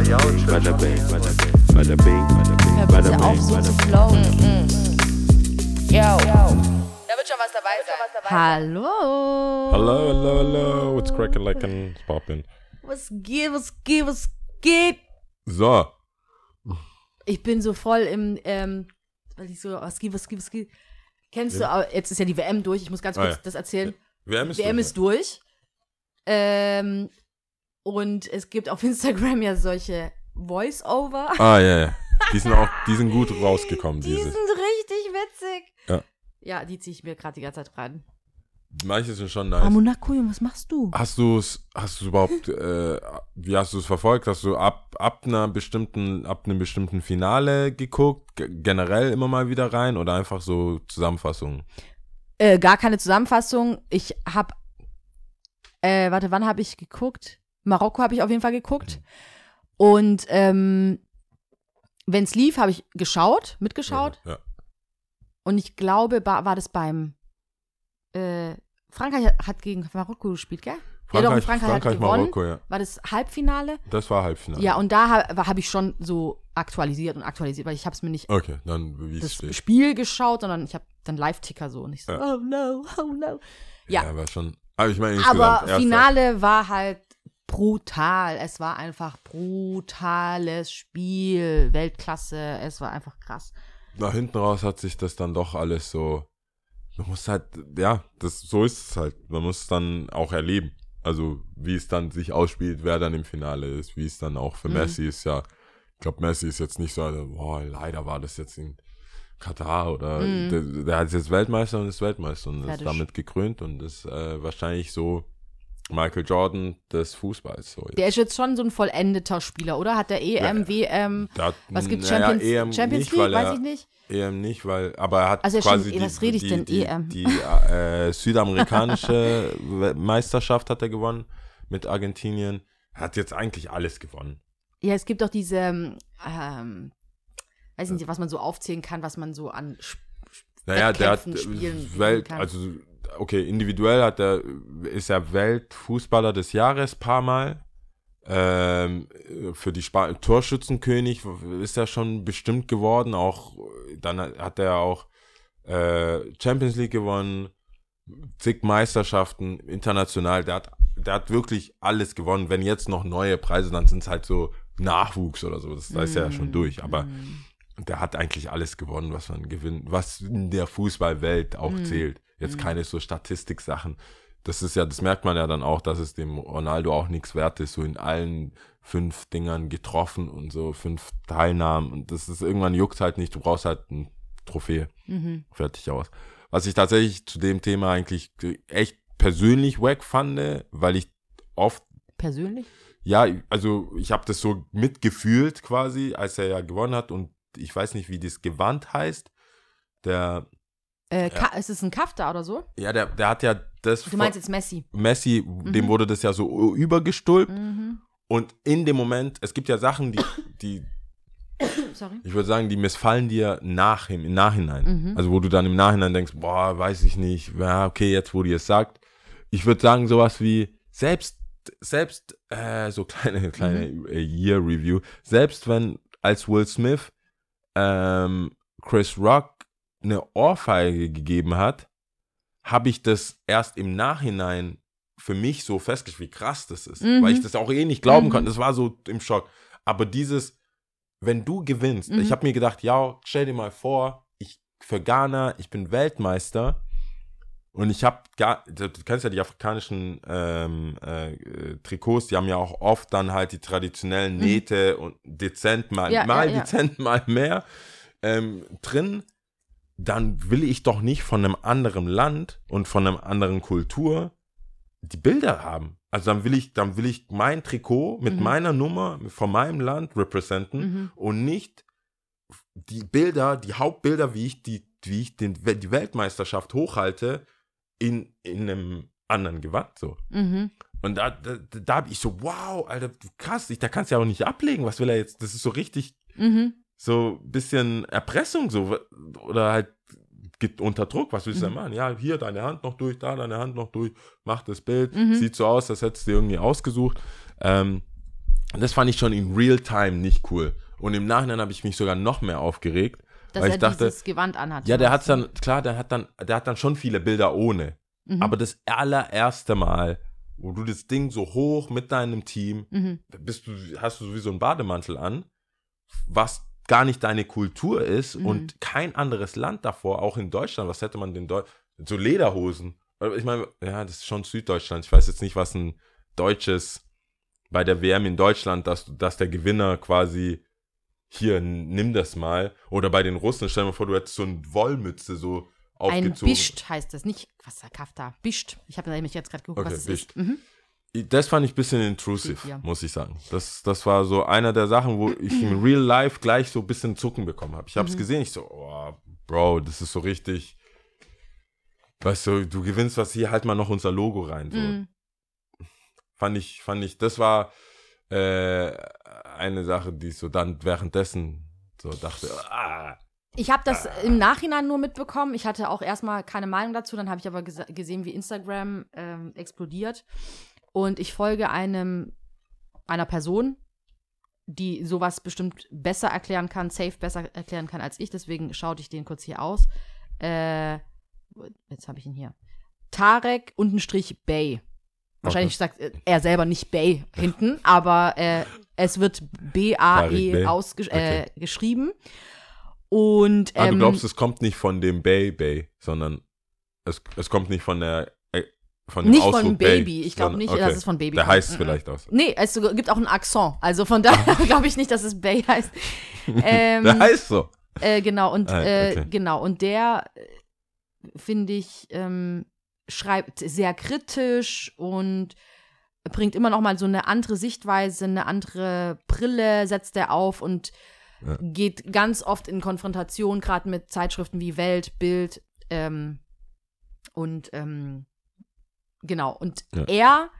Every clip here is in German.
Bada bing, bada bing, bada bing, auf, so zu flowen. Yo. Da wird schon was dabei sein. Hallo. Hello, hello, hello. What's cracking like an poppin'? Was geht, was geht, was geht? So. Ich bin so voll im, ähm, weil ich so, was geht, was geht, was geht. Kennst du, aber jetzt ist ja die WM durch, ich muss ganz Ah, kurz ja. das erzählen. WM ist WM durch, ist durch. Ähm, und es gibt auf Instagram ja solche Voice-Over. Ah, ja, ja. Die sind auch, die sind gut rausgekommen, Die diese. sind richtig witzig. Ja. Ja, die ziehe ich mir gerade die ganze Zeit rein. Manche sind schon Ah, nice. Monaco, Junge, was machst du? Hast du es, hast du überhaupt, äh, wie hast du es verfolgt? Hast du ab, ab einer bestimmten, ab einem bestimmten Finale geguckt? G generell immer mal wieder rein oder einfach so Zusammenfassungen? Äh, gar keine Zusammenfassung. Ich hab, äh, warte, wann habe ich geguckt? Marokko habe ich auf jeden Fall geguckt. Und ähm, wenn es lief, habe ich geschaut, mitgeschaut. Ja. Und ich glaube, war das beim äh, Frankreich hat- gegen Marokko gespielt, gell? ja, doch, Frankreich, Frankreich, Frankreich, hat gewonnen. Marokko, ja. War das Halbfinale? Das war Halbfinale. Ja, und da habe hab ich schon so aktualisiert und aktualisiert, weil ich habe es mir nicht Okay, dann das steht. Spiel geschaut, sondern ich habe dann Live-Ticker so und ich so, Ja. oh no, oh no. Ja, Ja, war schon. Aber ich meine, aber Finale war halt brutal. Es war einfach brutales Spiel, Weltklasse. Es war einfach krass. nach hinten raus hat sich das dann doch alles so. Man muss halt, ja, das so ist es halt. Man muss es dann auch erleben. Also wie es dann sich ausspielt, wer dann im Finale ist, wie es dann auch für Mhm. Messi ist ja. Ich glaube, Messi ist jetzt nicht so, also, boah, leider war das jetzt in Katar oder Mhm. der, der ist jetzt Weltmeister und ist Weltmeister und Fertig. ist damit gekrönt und ist äh, wahrscheinlich so Michael Jordan des Fußballs. So Der ist jetzt schon so ein vollendeter Spieler, oder? Hat der EM, Ja. WM, hat- was naja, Champions, EM Champions nicht, League? Weiß ich nicht. EM nicht, weil, aber er hat Also quasi stimmt, die, was rede ich die, denn, die, EM? die äh, südamerikanische Meisterschaft hat er gewonnen mit Argentinien. Er hat jetzt eigentlich alles gewonnen. Ja, es gibt doch diese, ähm, weiß nicht, was man so aufzählen kann, was man so an Sp- Naja, der hat Welt, kann. also okay, individuell hat er, ist er Weltfußballer des Jahres paar Mal. Ähm, für die Spa Torschützenkönig ist er schon bestimmt geworden. Auch dann hat er auch äh, Champions League gewonnen, zig Meisterschaften international. Der hat, der hat wirklich alles gewonnen. Wenn jetzt noch neue Preise, dann sind es halt so Nachwuchs oder so. Das, da ist er ja schon durch. Aber der hat eigentlich alles gewonnen, was man gewinnt, was in der Fußballwelt auch zählt. Jetzt keine so Statistiksachen. Das ist ja, das merkt man ja dann auch, dass es dem Ronaldo auch nichts wert ist, so in allen fünf Dingern getroffen und so fünf Teilnahmen. Und das ist irgendwann juckt halt nicht, du brauchst halt ein Trophäe. Mhm. Fertig aus. Was ich tatsächlich zu dem Thema eigentlich echt persönlich wack fand, weil ich oft Persönlich? ja, also ich habe das so mitgefühlt quasi, als er ja gewonnen hat und ich weiß nicht, wie das Gewand heißt. Der, Äh, Ka- Ist es ein Kafta oder so? ja, der, der hat ja das Du meinst jetzt Messi. Messi, dem wurde das ja so übergestülpt Mhm. und in dem Moment, es gibt ja Sachen, die, die Sorry. ich würde sagen, die missfallen dir nach, im Nachhinein. Mhm. Also wo du dann im Nachhinein denkst, boah, weiß ich nicht, ja, okay, jetzt wo die es sagt. Ich würde sagen, sowas wie, selbst, selbst, äh, so kleine, kleine äh, Year-Review, selbst wenn als Will Smith ähm, Chris Rock eine Ohrfeige gegeben hat, habe ich das erst im Nachhinein für mich so festgestellt, wie krass das ist. Mhm. Weil ich das auch eh nicht glauben Mhm. konnte. Das war so im Schock. Aber dieses, wenn du gewinnst, Mhm. ich habe mir gedacht, ja, stell dir mal vor, ich für Ghana, ich bin Weltmeister und ich habe, du kennst ja die afrikanischen ähm, äh, Trikots, die haben ja auch oft dann halt die traditionellen Nähte und dezent mal, Mhm. Ja, mal ja, ja. dezent, mal mehr ähm, drin. Dann will ich doch nicht von einem anderen Land und von einer anderen Kultur die Bilder haben. Also dann will ich, dann will ich mein Trikot mit Mhm. meiner Nummer von meinem Land representen Mhm. und nicht die Bilder, die Hauptbilder, wie ich die, wie ich den, die Weltmeisterschaft hochhalte, in, in einem anderen Gewand so. Mhm. Und da, da, da habe ich so, wow, Alter, krass, ich, da kannst du ja auch nicht ablegen. Was will er jetzt? Das ist so richtig, Mhm. So ein bisschen Erpressung, so, oder halt gibt unter Druck, was willst du denn machen? Ja, hier deine Hand noch durch, da deine Hand noch durch, mach das Bild, Mhm. sieht so aus, als hättest du irgendwie ausgesucht. Ähm, das fand ich schon in real time nicht cool. Und im Nachhinein habe ich mich sogar noch mehr aufgeregt, Dass weil er ich dachte, dieses Gewand anhat. ja, der hat's dann, klar, der hat dann, der hat dann schon viele Bilder ohne. Mhm. Aber das allererste Mal, wo du das Ding so hoch mit deinem Team, Mhm. bist du, hast du sowieso einen Bademantel an, was gar nicht deine Kultur ist Mhm. und kein anderes Land davor, auch in Deutschland, was hätte man denn Deu so Lederhosen. Ich meine, ja, das ist schon Süddeutschland. Ich weiß jetzt nicht, was ein deutsches bei der WM in Deutschland, dass, dass der Gewinner quasi hier, nimm das mal. Oder bei den Russen, stell dir mal vor, du hättest so eine Wollmütze so Ein aufgezogen. Bischt heißt das, nicht was Kafta. Bischt. Ich habe nämlich jetzt gerade geguckt, Okay, was es Bischt. ist. Mhm. Das fand ich ein bisschen intrusive, hier. muss ich sagen. Das, das war so einer der Sachen, wo ich im Real Life gleich so ein bisschen Zucken bekommen habe. Ich habe es Mhm. gesehen, ich so, oh, Bro, das ist so richtig. Weißt du, du gewinnst was hier, halt mal noch unser Logo rein. So. Mhm. Fand ich, fand ich, das war äh, eine Sache, die ich so dann währenddessen so dachte, ah, Ich habe das im Nachhinein nur mitbekommen. Ich hatte auch erstmal keine Meinung dazu. Dann habe ich aber gese- gesehen, wie Instagram ähm, explodiert. Und ich folge einem einer Person, die sowas bestimmt besser erklären kann, safe besser erklären kann als ich. Deswegen schaute ich den kurz hier aus. Äh, jetzt habe ich ihn hier. Tarek untenstrich Bay. Wahrscheinlich sagt äh, er selber nicht Bay hinten, aber äh, es wird Bey. B-A-E ausgeschrieben. Äh, geschrieben. Und ah, du ähm, glaubst, es kommt nicht von dem Bay Bay, sondern es, es kommt nicht von der von dem nicht Ausdruck von Baby. Ich glaube nicht, okay. dass es von Baby Der kommt. heißt Mhm. vielleicht aus. Nee, es gibt auch einen Akzent. Also von daher glaube ich nicht, dass es Bay heißt. Ähm, Der heißt so. Äh, genau, und Ah, äh, okay. genau, und der äh, finde ich, ähm, schreibt sehr kritisch und bringt immer noch mal so eine andere Sichtweise, eine andere Brille setzt er auf und Ja. geht ganz oft in Konfrontation, gerade mit Zeitschriften wie Welt, Bild ähm, und ähm, genau. Und Ja. er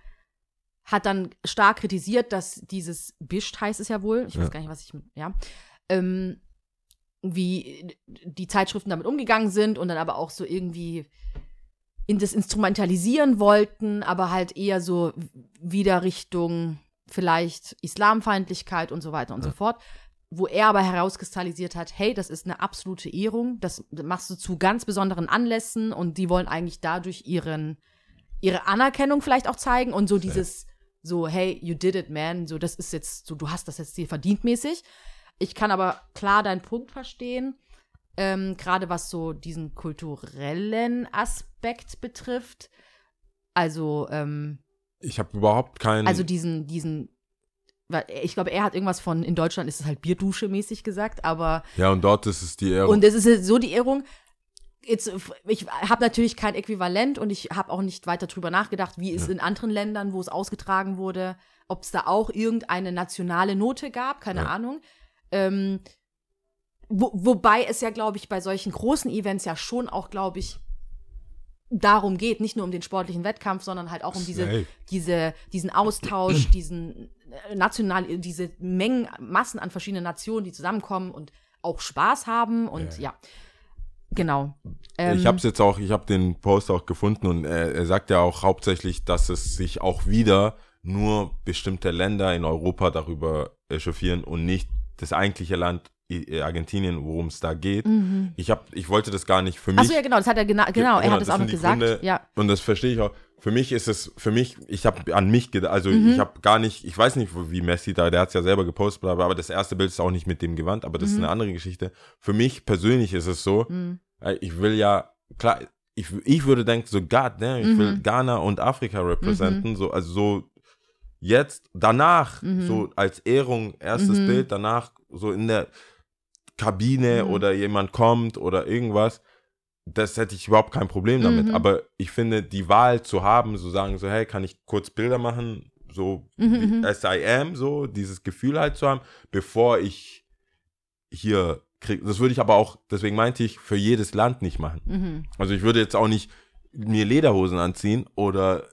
hat dann stark kritisiert, dass dieses Bischt heißt es ja wohl, ich Ja. weiß gar nicht, was ich, ja, ähm, wie die Zeitschriften damit umgegangen sind und dann aber auch so irgendwie in das Instrumentalisieren wollten, aber halt eher so wieder Richtung vielleicht Islamfeindlichkeit und so weiter und so fort. Wo er aber herauskristallisiert hat, hey, das ist eine absolute Ehrung, das machst du zu ganz besonderen Anlässen und die wollen eigentlich dadurch ihren, ihre Anerkennung vielleicht auch zeigen und so dieses, so, hey, you did it, man, so, das ist jetzt, so, du hast das jetzt dir verdient mäßig. Ich kann aber klar deinen Punkt verstehen, ähm, gerade was so diesen kulturellen Aspekt betrifft. Also, ähm, Ich habe überhaupt keinen. also diesen, diesen, ich glaube, er hat irgendwas von, in Deutschland ist es halt Bierdusche mäßig gesagt, aber, ja, und dort ist es die Ehrung. und es ist so die Ehrung, Jetzt, ich habe natürlich kein Äquivalent und ich habe auch nicht weiter drüber nachgedacht, wie es in anderen Ländern, wo es ausgetragen wurde, ob es da auch irgendeine nationale Note gab, keine Ja. Ahnung. Ähm, wo, wobei es ja, glaube ich, bei solchen großen Events ja schon auch, glaube ich, darum geht, nicht nur um den sportlichen Wettkampf, sondern halt auch um diese, diese, diesen Austausch, diesen äh, national, diese Mengen, Massen an verschiedenen Nationen, die zusammenkommen und auch Spaß haben und ja. Genau. Ähm, ich habe es jetzt auch, ich habe den Post auch gefunden und er, er sagt ja auch hauptsächlich, dass es sich auch wieder nur bestimmte Länder in Europa darüber echauffieren und nicht das eigentliche Land I- Argentinien, worum es da geht. Ich habe, ich wollte das gar nicht für mich. Achso, Mhm. ja, genau, das hat er gena genau, er Genau, hat es auch die gesagt. Gründe. ja. Und das verstehe ich auch. Für mich ist es, für mich, ich habe an mich gedacht, also Mhm. ich habe gar nicht, ich weiß nicht, wie Messi da, der hat es ja selber gepostet, bla, aber das erste Bild ist auch nicht mit dem Gewand, aber das ist Mhm. eine andere Geschichte. Für mich persönlich ist es so, äh, ich will ja, klar, ich, ich würde denken, so God, ne, ich will Mhm. Ghana und Afrika repräsentieren, so, also so jetzt, danach, Mhm. so als Ehrung, erstes Mhm. Bild, danach so in der Kabine Mhm. oder jemand kommt oder irgendwas, das hätte ich überhaupt kein Problem damit. Mhm. Aber ich finde, die Wahl zu haben, so sagen, so, hey, kann ich kurz Bilder machen, so Mhm, mhm. as I am, so dieses Gefühl halt zu haben, bevor ich hier kriege. Das würde ich aber auch, deswegen meinte ich, für jedes Land nicht machen. Mhm. Also ich würde jetzt auch nicht mir Lederhosen anziehen oder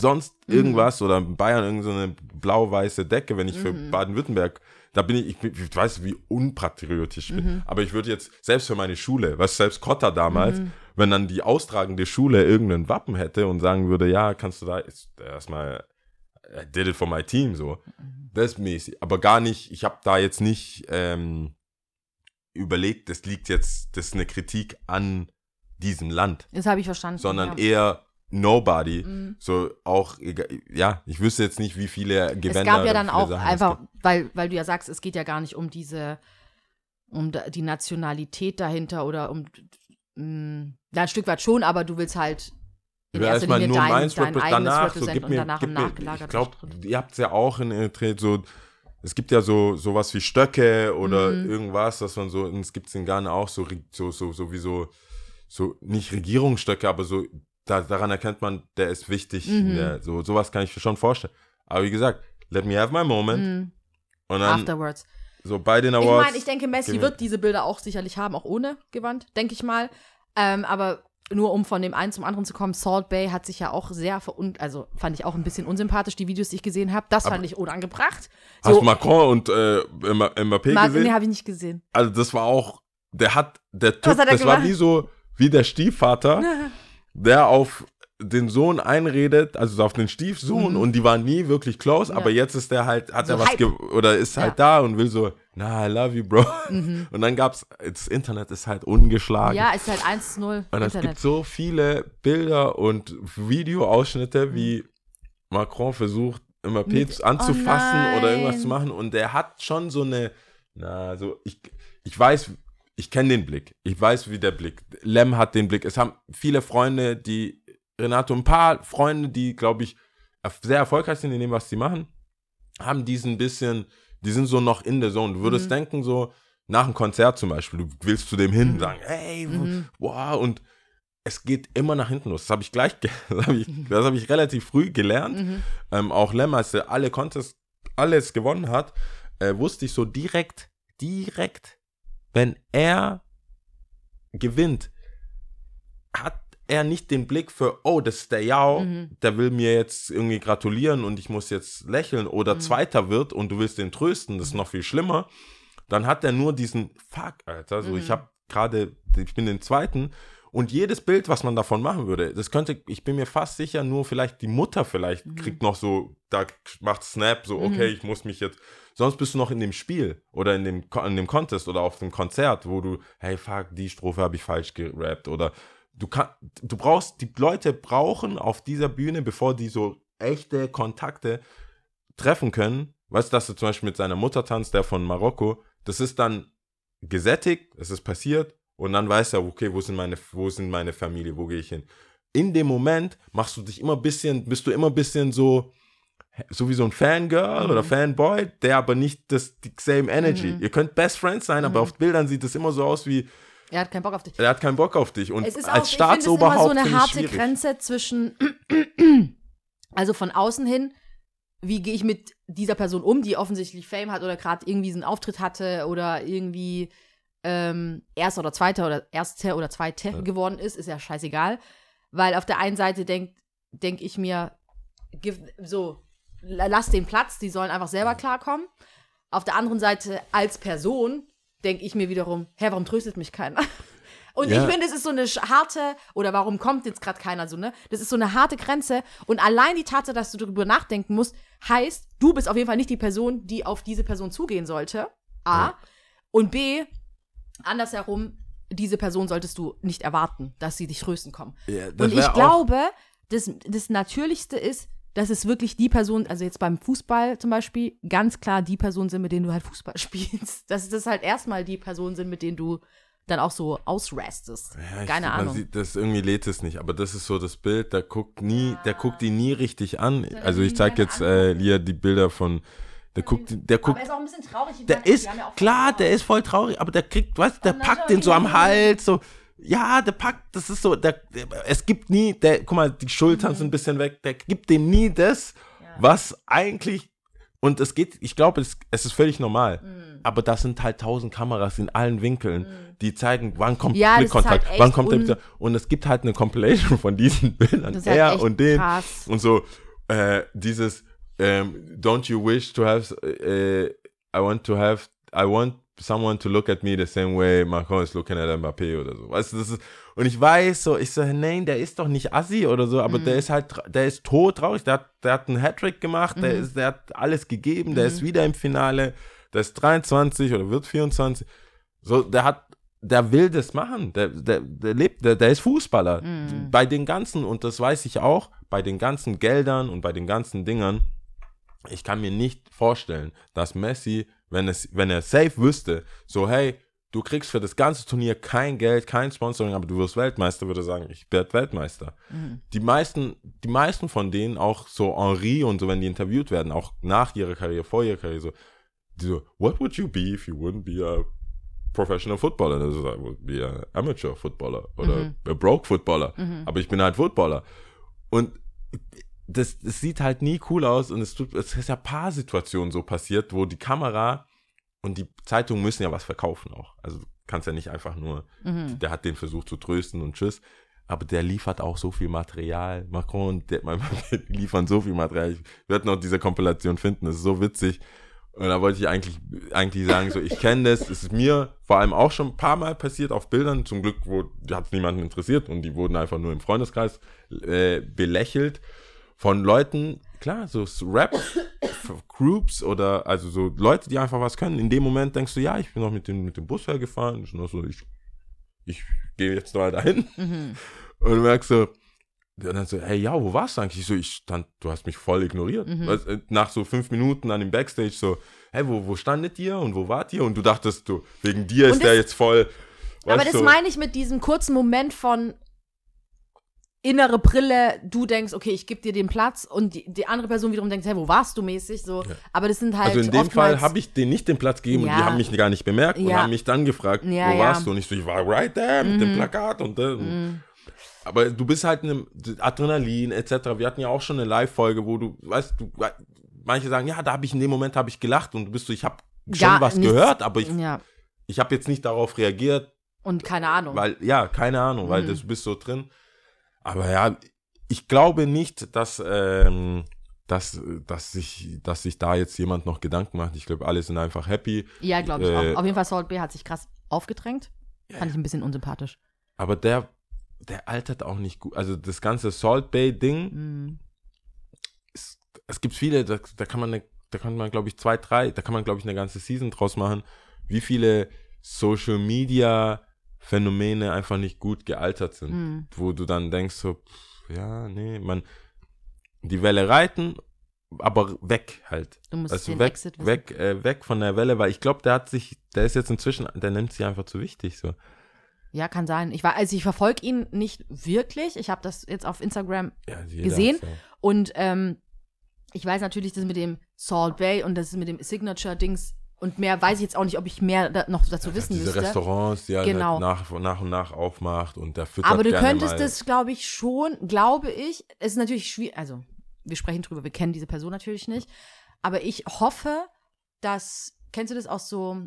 sonst Mhm. irgendwas oder in Bayern irgendeine so eine blau-weiße Decke, wenn ich für Mhm. Baden-Württemberg, da bin ich, ich, ich weiß, wie unpatriotisch ich bin, Mhm. aber ich würde jetzt, selbst für meine Schule, was selbst Kotta damals, Mhm. wenn dann die austragende Schule irgendein Wappen hätte und sagen würde, ja, kannst du da, erstmal, I did it for my team, so, Das mäßig. Aber gar nicht, ich habe da jetzt nicht ähm, überlegt, das liegt jetzt, das ist eine Kritik an diesem Land, Das habe ich verstanden. sondern ja. eher Nobody. Mhm. So auch, ja, ich wüsste jetzt nicht, wie viele Gewänder Es gab ja dann auch Sachen einfach, weil, weil du ja sagst, es geht ja gar nicht um diese, um die Nationalität dahinter oder um, mh, ja, ein Stück weit schon, aber du willst halt in erster erstmal Linie nur dein, meins dein eigenes danach, so gib und mir, danach gib mir ich glaube, ihr habt es ja auch in Eritrea so, es gibt ja so sowas wie Stöcke oder Mhm. irgendwas, dass man so, und es gibt es in Ghana auch so, so, so, so wie so, so, nicht Regierungsstöcke, aber so, da, daran erkennt man, der ist wichtig, Mhm. der, so, sowas kann ich mir schon vorstellen. Aber wie gesagt, let me have my moment Mhm. und dann Afterwards. so bei den Ich Awards. meine, ich denke, Messi wird diese Bilder auch sicherlich haben, auch ohne Gewand, denke ich mal. Ähm, aber nur um von dem einen zum anderen zu kommen, Salt Bay hat sich ja auch sehr verun also fand ich auch ein bisschen unsympathisch, die Videos, die ich gesehen habe. Das fand ich unangebracht. Hast du Macron und äh, Mba- Mbappé gesehen? nee, habe ich nicht gesehen. also das war auch, der hat, der Typ, Was hat das war wie so, wie der Stiefvater, der auf den Sohn einredet, also auf den Stiefsohn und die waren nie wirklich close, aber jetzt ist der halt, hat Mhm. So er was, ge oder ist Ja. Mhm. halt da und will so, na, I love you, bro. Und dann gab's, das Internet ist halt ungeschlagen. Ja, ist halt 1-0 und es gibt Internet. so viele Bilder und Videoausschnitte, wie Macron versucht, Mhm. Mit- anzufassen Oh oder irgendwas zu machen. Und der hat schon so eine, na, so, ich, ich weiß, ich kenne den Blick. Ich weiß, wie der Blick. Lem hat den Blick. Es haben viele Freunde, die, Renato, ein paar Freunde, die, glaube ich, sehr erfolgreich sind in dem, was sie machen, haben diesen bisschen, die sind so noch in der Zone. Du würdest Mhm. denken, so, nach einem Konzert zum Beispiel, du willst zu dem hin Mhm. sagen, hey, Mhm. wow, und es geht immer nach hinten los. Das habe ich gleich, das habe ich, das habe ich relativ früh gelernt. Mhm. Ähm, auch Lem, als er alle Contests, alles gewonnen hat, äh, wusste ich so direkt, direkt, wenn er gewinnt, hat er nicht den Blick für, oh, das ist der Yao, Mhm. der will mir jetzt irgendwie gratulieren und ich muss jetzt lächeln oder Mhm. Zweiter wird und du willst den trösten, das ist noch viel schlimmer. Dann hat er nur diesen Fuck, Alter. So, Mhm. ich habe gerade, ich bin den Zweiten und jedes Bild, was man davon machen würde, das könnte, ich bin mir fast sicher, nur vielleicht die Mutter vielleicht kriegt noch so, da macht Snap, so, Mhm. okay, ich muss mich jetzt, sonst bist du noch in dem Spiel oder in dem, in dem Contest oder auf dem Konzert, wo du, hey, fuck, die Strophe habe ich falsch gerappt oder du kannst, du brauchst, die Leute brauchen auf dieser Bühne, bevor die so echte Kontakte treffen können, weißt du, dass du zum Beispiel mit seiner Mutter tanzt, der von Marokko, das ist dann gesättigt, es ist passiert und dann weiß er, okay, wo sind meine, wo sind meine Familie, wo gehe ich hin? In dem Moment machst du dich immer ein bisschen, bist du immer ein bisschen so, so wie so ein Fangirl Mhm. oder Fanboy, der aber nicht das, die same energy. Mhm. Ihr könnt Best Friends sein, aber Mhm. auf Bildern sieht es immer so aus wie, Er hat keinen Bock auf dich. er hat keinen Bock auf dich. Und es ist auch, als finde es immer Staatsoberhaupt so eine harte schwierig. Grenze zwischen, also von außen hin, wie gehe ich mit dieser Person um, die offensichtlich Fame hat oder gerade irgendwie so einen Auftritt hatte oder irgendwie ähm, Erster oder Zweiter oder Erster oder Zweite Ja. geworden ist, ist ja scheißegal. Weil auf der einen Seite denke denk ich mir, give, so, la- lass den Platz, die sollen einfach selber klarkommen. Auf der anderen Seite, als Person, denke ich mir wiederum, hä, warum tröstet mich keiner? Und Ja. ich finde, es ist so eine harte, oder warum kommt jetzt gerade keiner so, ne? Das ist so eine harte Grenze. Und allein die Tatsache, dass du darüber nachdenken musst, heißt, du bist auf jeden Fall nicht die Person, die auf diese Person zugehen sollte. A. Ja. Und B, andersherum, diese Person solltest du nicht erwarten, dass sie dich trösten kommen. Ja, Und ich glaube, das, das Natürlichste ist, dass es wirklich die Person, also jetzt beim Fußball zum Beispiel, ganz klar die Person sind, mit denen du halt Fußball spielst. Dass das halt erstmal die Personen sind, mit denen du dann auch so ausrastest. Ja, Keine man Ahnung. Sieht, das irgendwie lädt es nicht, aber das ist so das Bild, der guckt nie, der guckt die nie richtig an. Also ich nie zeig gerne jetzt äh. Lia die Bilder von, der guckt, der guckt, ist auch ein bisschen traurig. Ich der meine, ist, ja klar, der ist voll traurig, aber der kriegt, weißt du, der packt den so am. Hals, so, ja, der packt, das ist so, der, es gibt nie, der, guck mal, die Schultern sind ein bisschen weg, der gibt dem nie das, Mhm. Ja. was eigentlich, und es geht, ich glaube, es, es ist völlig normal, Mhm. aber das sind halt tausend Kameras in allen Winkeln, die zeigen, wann kommt Ja, Blickkontakt, halt wann kommt der, bitte- und es gibt halt eine Compilation von diesen Bildern, halt er echt und den, krass. und so, äh, dieses, ähm, don't you wish to have, äh, I want to have, I want someone to look at me the same way Macron is looking at Mbappé oder so. Weißt du, das ist, und ich weiß so, ich so, nein, der ist doch nicht assi oder so, aber der ist halt, der ist tot traurig, der hat, der hat einen Hattrick gemacht, der, ist, der hat alles gegeben, der ist wieder im Finale, der ist 23 oder wird 24. So, der hat, der will das machen, der, der, der lebt, der, der ist Fußballer. Bei den ganzen, und das weiß ich auch, bei den ganzen Geldern und bei den ganzen Dingern, ich kann mir nicht vorstellen, dass Messi, wenn, es, wenn er safe wüsste, so, hey, du kriegst für das ganze Turnier kein Geld, kein Sponsoring, aber du wirst Weltmeister, würde sagen, ich werde Weltmeister. Die, meisten, die meisten von denen, auch so Henri und so, wenn die interviewt werden, auch nach ihrer Karriere, vor ihrer Karriere, so, die so, what would you be if you wouldn't be a professional footballer? Das ist, I would be a amateur footballer oder a broke footballer. Aber ich bin halt Footballer. Und das, das sieht halt nie cool aus und es tut, es ist ja ein paar Situationen so passiert, wo die Kamera und die Zeitungen müssen ja was verkaufen auch. Also du kannst ja nicht einfach nur, der hat den versucht zu trösten und tschüss. Aber der liefert auch so viel Material. Macron und der, die liefern so viel Material. Ich werde noch diese Kompilation finden. Das ist so witzig. Und da wollte ich eigentlich, eigentlich sagen, so, ich kenne das. Es ist mir vor allem auch schon ein paar Mal passiert auf Bildern. Zum Glück hat es niemanden interessiert und die wurden einfach nur im Freundeskreis äh, belächelt von Leuten, klar, so Rap-Groups oder also so Leute, die einfach was können. In dem Moment denkst du, ja, ich bin noch mit dem, mit dem Bus hergefahren. Ich, noch so, ich, ich gehe jetzt mal dahin. Und du merkst so, und dann so, hey, ja, wo warst du eigentlich? Ich so, ich stand, du hast mich voll ignoriert. Weißt, äh, nach so fünf Minuten an dem Backstage so, hey, wo, wo standet ihr und wo wart ihr? Und du dachtest, du, wegen dir ist Und der das- jetzt voll. Aber das du, meine ich mit diesem kurzen Moment von innere Brille, du denkst, okay, ich gebe dir den Platz und die, die andere Person wiederum denkt, hey, wo warst du mäßig so. Aber das sind halt Also in dem Fall habe ich denen nicht den Platz gegeben und Ja. die haben mich gar nicht bemerkt und Ja. haben mich dann gefragt, Ja, wo ja. Mhm. warst du? Und ich so, ich war right there mit dem Plakat und dann. Aber du bist halt in einem Adrenalin etc. Wir hatten ja auch schon eine Live-Folge, wo du, weißt du, manche sagen, ja, da habe ich in dem Moment habe ich gelacht und du bist so, ich habe schon was nichts. gehört, aber ich, Ja, ich habe jetzt nicht darauf reagiert, und keine Ahnung. weil, ja, keine Ahnung, weil Mhm. das bist so drin. Aber ja, ich glaube nicht, dass, ähm, dass, dass, sich, dass sich da jetzt jemand noch Gedanken macht. Ich glaube, alle sind einfach happy. ja, glaube ich äh, auch. Auf jeden Fall, Salt B hat sich krass aufgedrängt. Fand ich ein bisschen unsympathisch. Aber der, der altert auch nicht gut. Also das ganze Salt Bay Ding, Mhm. es, es gibt viele, da, da kann man, eine, da kann man, glaube ich, zwei, drei, da kann man, glaube ich, eine ganze Season draus machen, wie viele Social Media Phänomene einfach nicht gut gealtert sind. Mhm. Wo du dann denkst so, pff, ja, nee, man, die Welle reiten, aber weg halt. Du musst Also den weg, Exit wissen. weg, äh, weg von der Welle, weil ich glaube, der hat sich, der ist jetzt inzwischen, der nimmt sich einfach zu wichtig so. Ja, kann sein. Ich war, also ich verfolge ihn nicht wirklich. Ich habe das jetzt auf Instagram Ja, Gesehen? ja. und ähm, ich weiß natürlich, das mit dem Salt Bay und das mit dem Signature-Dings und mehr weiß ich jetzt auch nicht, ob ich mehr da, noch dazu wissen Diese müsste. Restaurants, die er Genau. halt nach, nach und nach aufmacht und der füttert Aber du könntest das, glaube ich, schon, glaube ich, es ist natürlich schwierig, also wir sprechen drüber, wir kennen diese Person natürlich nicht, aber ich hoffe, dass, kennst du das auch so,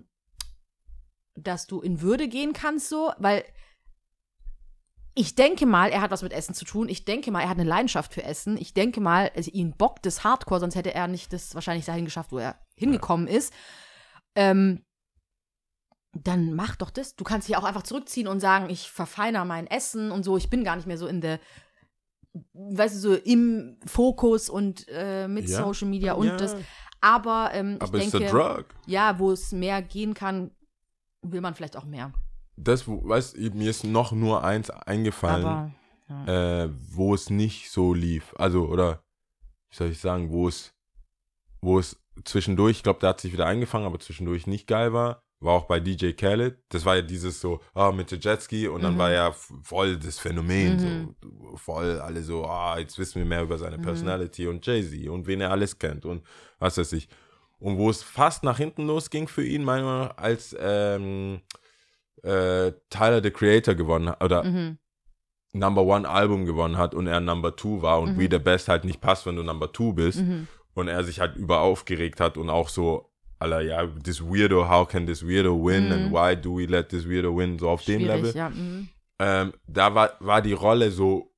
dass du in Würde gehen kannst so, weil ich denke mal, er hat was mit Essen zu tun. Ich denke mal, er hat eine Leidenschaft für Essen. Ich denke mal, also ihn bockt das Hardcore, sonst hätte er nicht das wahrscheinlich dahin geschafft, wo er hingekommen ist. Ähm, dann mach doch das. Du kannst dich auch einfach zurückziehen und sagen, ich verfeiner mein Essen und so. Ich bin gar nicht mehr so in der, weißt du, so im Fokus und äh, mit Ja. Social Media und Ja. das. Aber ähm, Aber ich denke, Drug. ja, wo es mehr gehen kann, will man vielleicht auch mehr. Das, weißt du, mir ist noch nur eins eingefallen, Aber ja. äh, wo es nicht so lief. Also, oder, wie soll ich sagen, wo es, wo es zwischendurch, ich glaube, der hat sich wieder eingefangen, aber zwischendurch nicht geil war, war auch bei DJ Khaled. Das war ja dieses so, ah, mit der Jetski und dann Mhm. war ja voll das Phänomen, Mhm. so voll alle so, ah, jetzt wissen wir mehr über seine Mhm. Personality und Jay-Z und wen er alles kennt und was weiß ich. Und wo es fast nach hinten losging für ihn, meiner Meinung nach, als ähm, äh, Tyler the Creator gewonnen hat, oder Mhm. Number One Album gewonnen hat und er Number Two war und Mhm. wie der Best halt nicht passt, wenn du Number Two bist Mhm. Und er sich halt über aufgeregt hat und auch so, aller ja, this weirdo, how can this weirdo win Mhm. and why do we let this weirdo win, so auf dem Schwierig, Level. ja. Mhm. Ähm, da war, war die Rolle so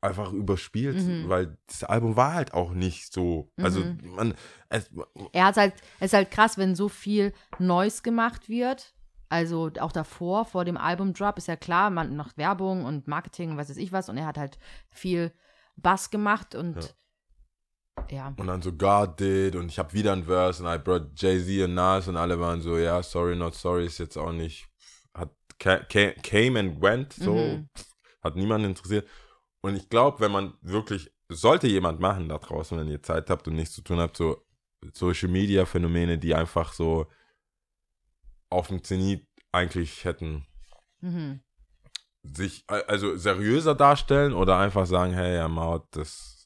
einfach überspielt, Mhm. weil das Album war halt auch nicht so. Also Mhm. man, es, Er hat halt, es ist halt krass, wenn so viel Neues gemacht wird. Also auch davor, vor dem Albumdrop, ist ja klar, man macht Werbung und Marketing was weiß ich was. Und er hat halt viel Bass gemacht und ja. Und dann so God did und ich habe wieder ein Verse und I brought Jay-Z und Nas und alle waren so, ja, sorry, not sorry, ist jetzt auch nicht, hat ca- ca- came and went, so, Mhm. hat niemanden interessiert. Und ich glaube, wenn man wirklich, sollte jemand machen da draußen, wenn ihr Zeit habt und nichts zu tun habt, so Social Media Phänomene, die einfach so auf dem Zenit eigentlich hätten Mhm. sich also seriöser darstellen oder einfach sagen, hey, ja, Maut, das,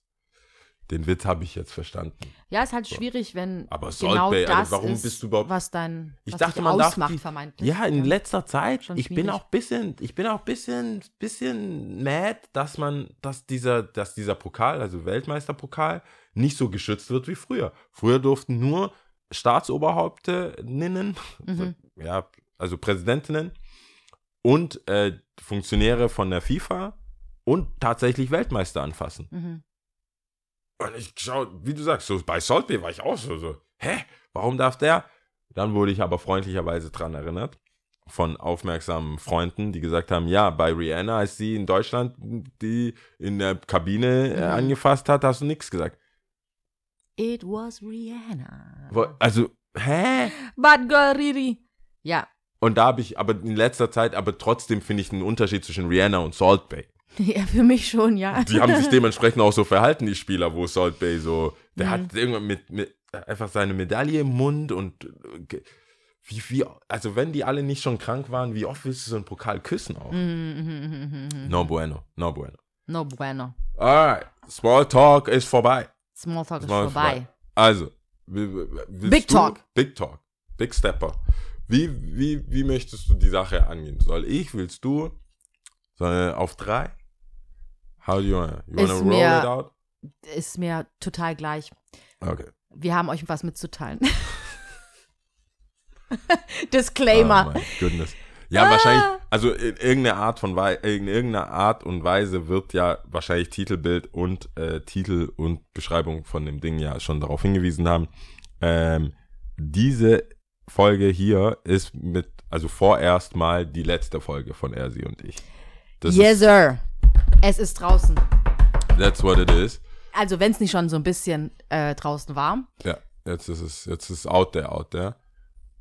den Witz habe ich jetzt verstanden. Ja, ist halt So. schwierig, wenn Aber genau Bay, das warum ist, bist du überhaupt- was dein Ich was dachte, man darf ausmacht, die- vermeintlich. Ja, in letzter Zeit, Schon ich bin schwierig. auch bisschen, ich bin auch bisschen, bisschen mad, dass man, dass dieser, dass dieser Pokal, also Weltmeisterpokal, nicht so geschützt wird wie früher. Früher durften nur Staatsoberhauptinnen, Mhm. ja, also Präsidentinnen und äh, Funktionäre von der FIFA und tatsächlich Weltmeister anfassen. Mhm. Und ich schau, wie du sagst, so bei Salt Bay war ich auch so, so, hä, warum darf der? Dann wurde ich aber freundlicherweise dran erinnert von aufmerksamen Freunden, die gesagt haben, ja, bei Rihanna, als sie in Deutschland die in der Kabine äh, Mhm. angefasst hat, hast du nichts gesagt. It was Rihanna. Also, hä? Bad Girl Riri. Ja. Und da habe ich aber in letzter Zeit, aber trotzdem finde ich einen Unterschied zwischen Rihanna und Salt Bay. Ja, für mich schon, ja. Die haben sich dementsprechend auch so verhalten, die Spieler, wo Salt Bay so, der Mhm. hat irgendwann mit, mit einfach seine Medaille im Mund und wie, wie, also wenn die alle nicht schon krank waren, wie oft willst du so einen Pokal küssen auch? Mhm. No bueno, no bueno. No bueno. Alright, Small Talk ist vorbei. Smalltalk ist Small vorbei. Also, Big du, Talk. Big Talk. Big Stepper. Wie, wie, wie möchtest du die Sache angehen? Soll ich, willst du? Soll auf drei? How do you wanna, you wanna Ist roll mir- it out? Ist mir total gleich. Okay. Wir haben euch was mitzuteilen. Oh Disclaimer. my goodness. Ja, wahrscheinlich, also in irgendeiner Art von Wei in irgendeiner Art und Weise wird ja wahrscheinlich Titelbild und äh, Titel und Beschreibung von dem Ding ja schon darauf hingewiesen haben. Ähm, diese Folge hier ist mit, also vorerst mal die letzte Folge von Er, Sie und ich. Das yes, ist, sir. Es ist draußen. that's what it is. Also, wenn es nicht schon so ein bisschen äh, draußen war. Ja, jetzt ist es, jetzt ist out there, out there.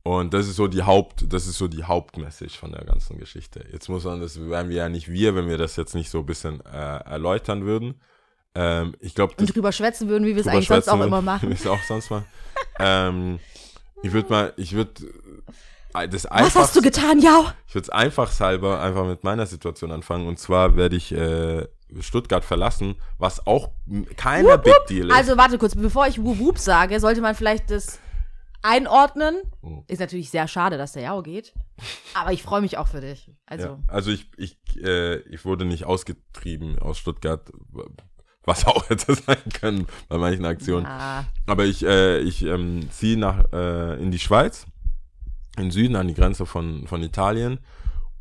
Und das ist so die Haupt, das ist so die Hauptmessage von der ganzen Geschichte. Jetzt muss man, das wären wir ja nicht wir, wenn wir das jetzt nicht so ein bisschen äh, erläutern würden. Ähm, ich glaube, Und drüber schwätzen würden, wie wir es eigentlich sonst auch immer machen. Wie wir es auch sonst machen. ähm, ich würde mal, ich würde das Was einfach, hast du getan, Jau? ich würde es einfachshalber einfach mit meiner Situation anfangen. Und zwar werde ich äh, Stuttgart verlassen, was auch keiner Big Deal ist. Also, warte kurz. Bevor ich Wup Wup sage, sollte man vielleicht das einordnen. Mhm. Ist natürlich sehr schade, dass der Jau geht. Aber ich freue mich auch für dich. Also, Ja, also ich, ich, äh, ich wurde nicht ausgetrieben aus Stuttgart, was auch hätte sein können bei manchen Aktionen. ah, Aber ich, äh, ich ähm, ziehe nach äh, in die Schweiz, in den Süden an die Grenze von, von Italien,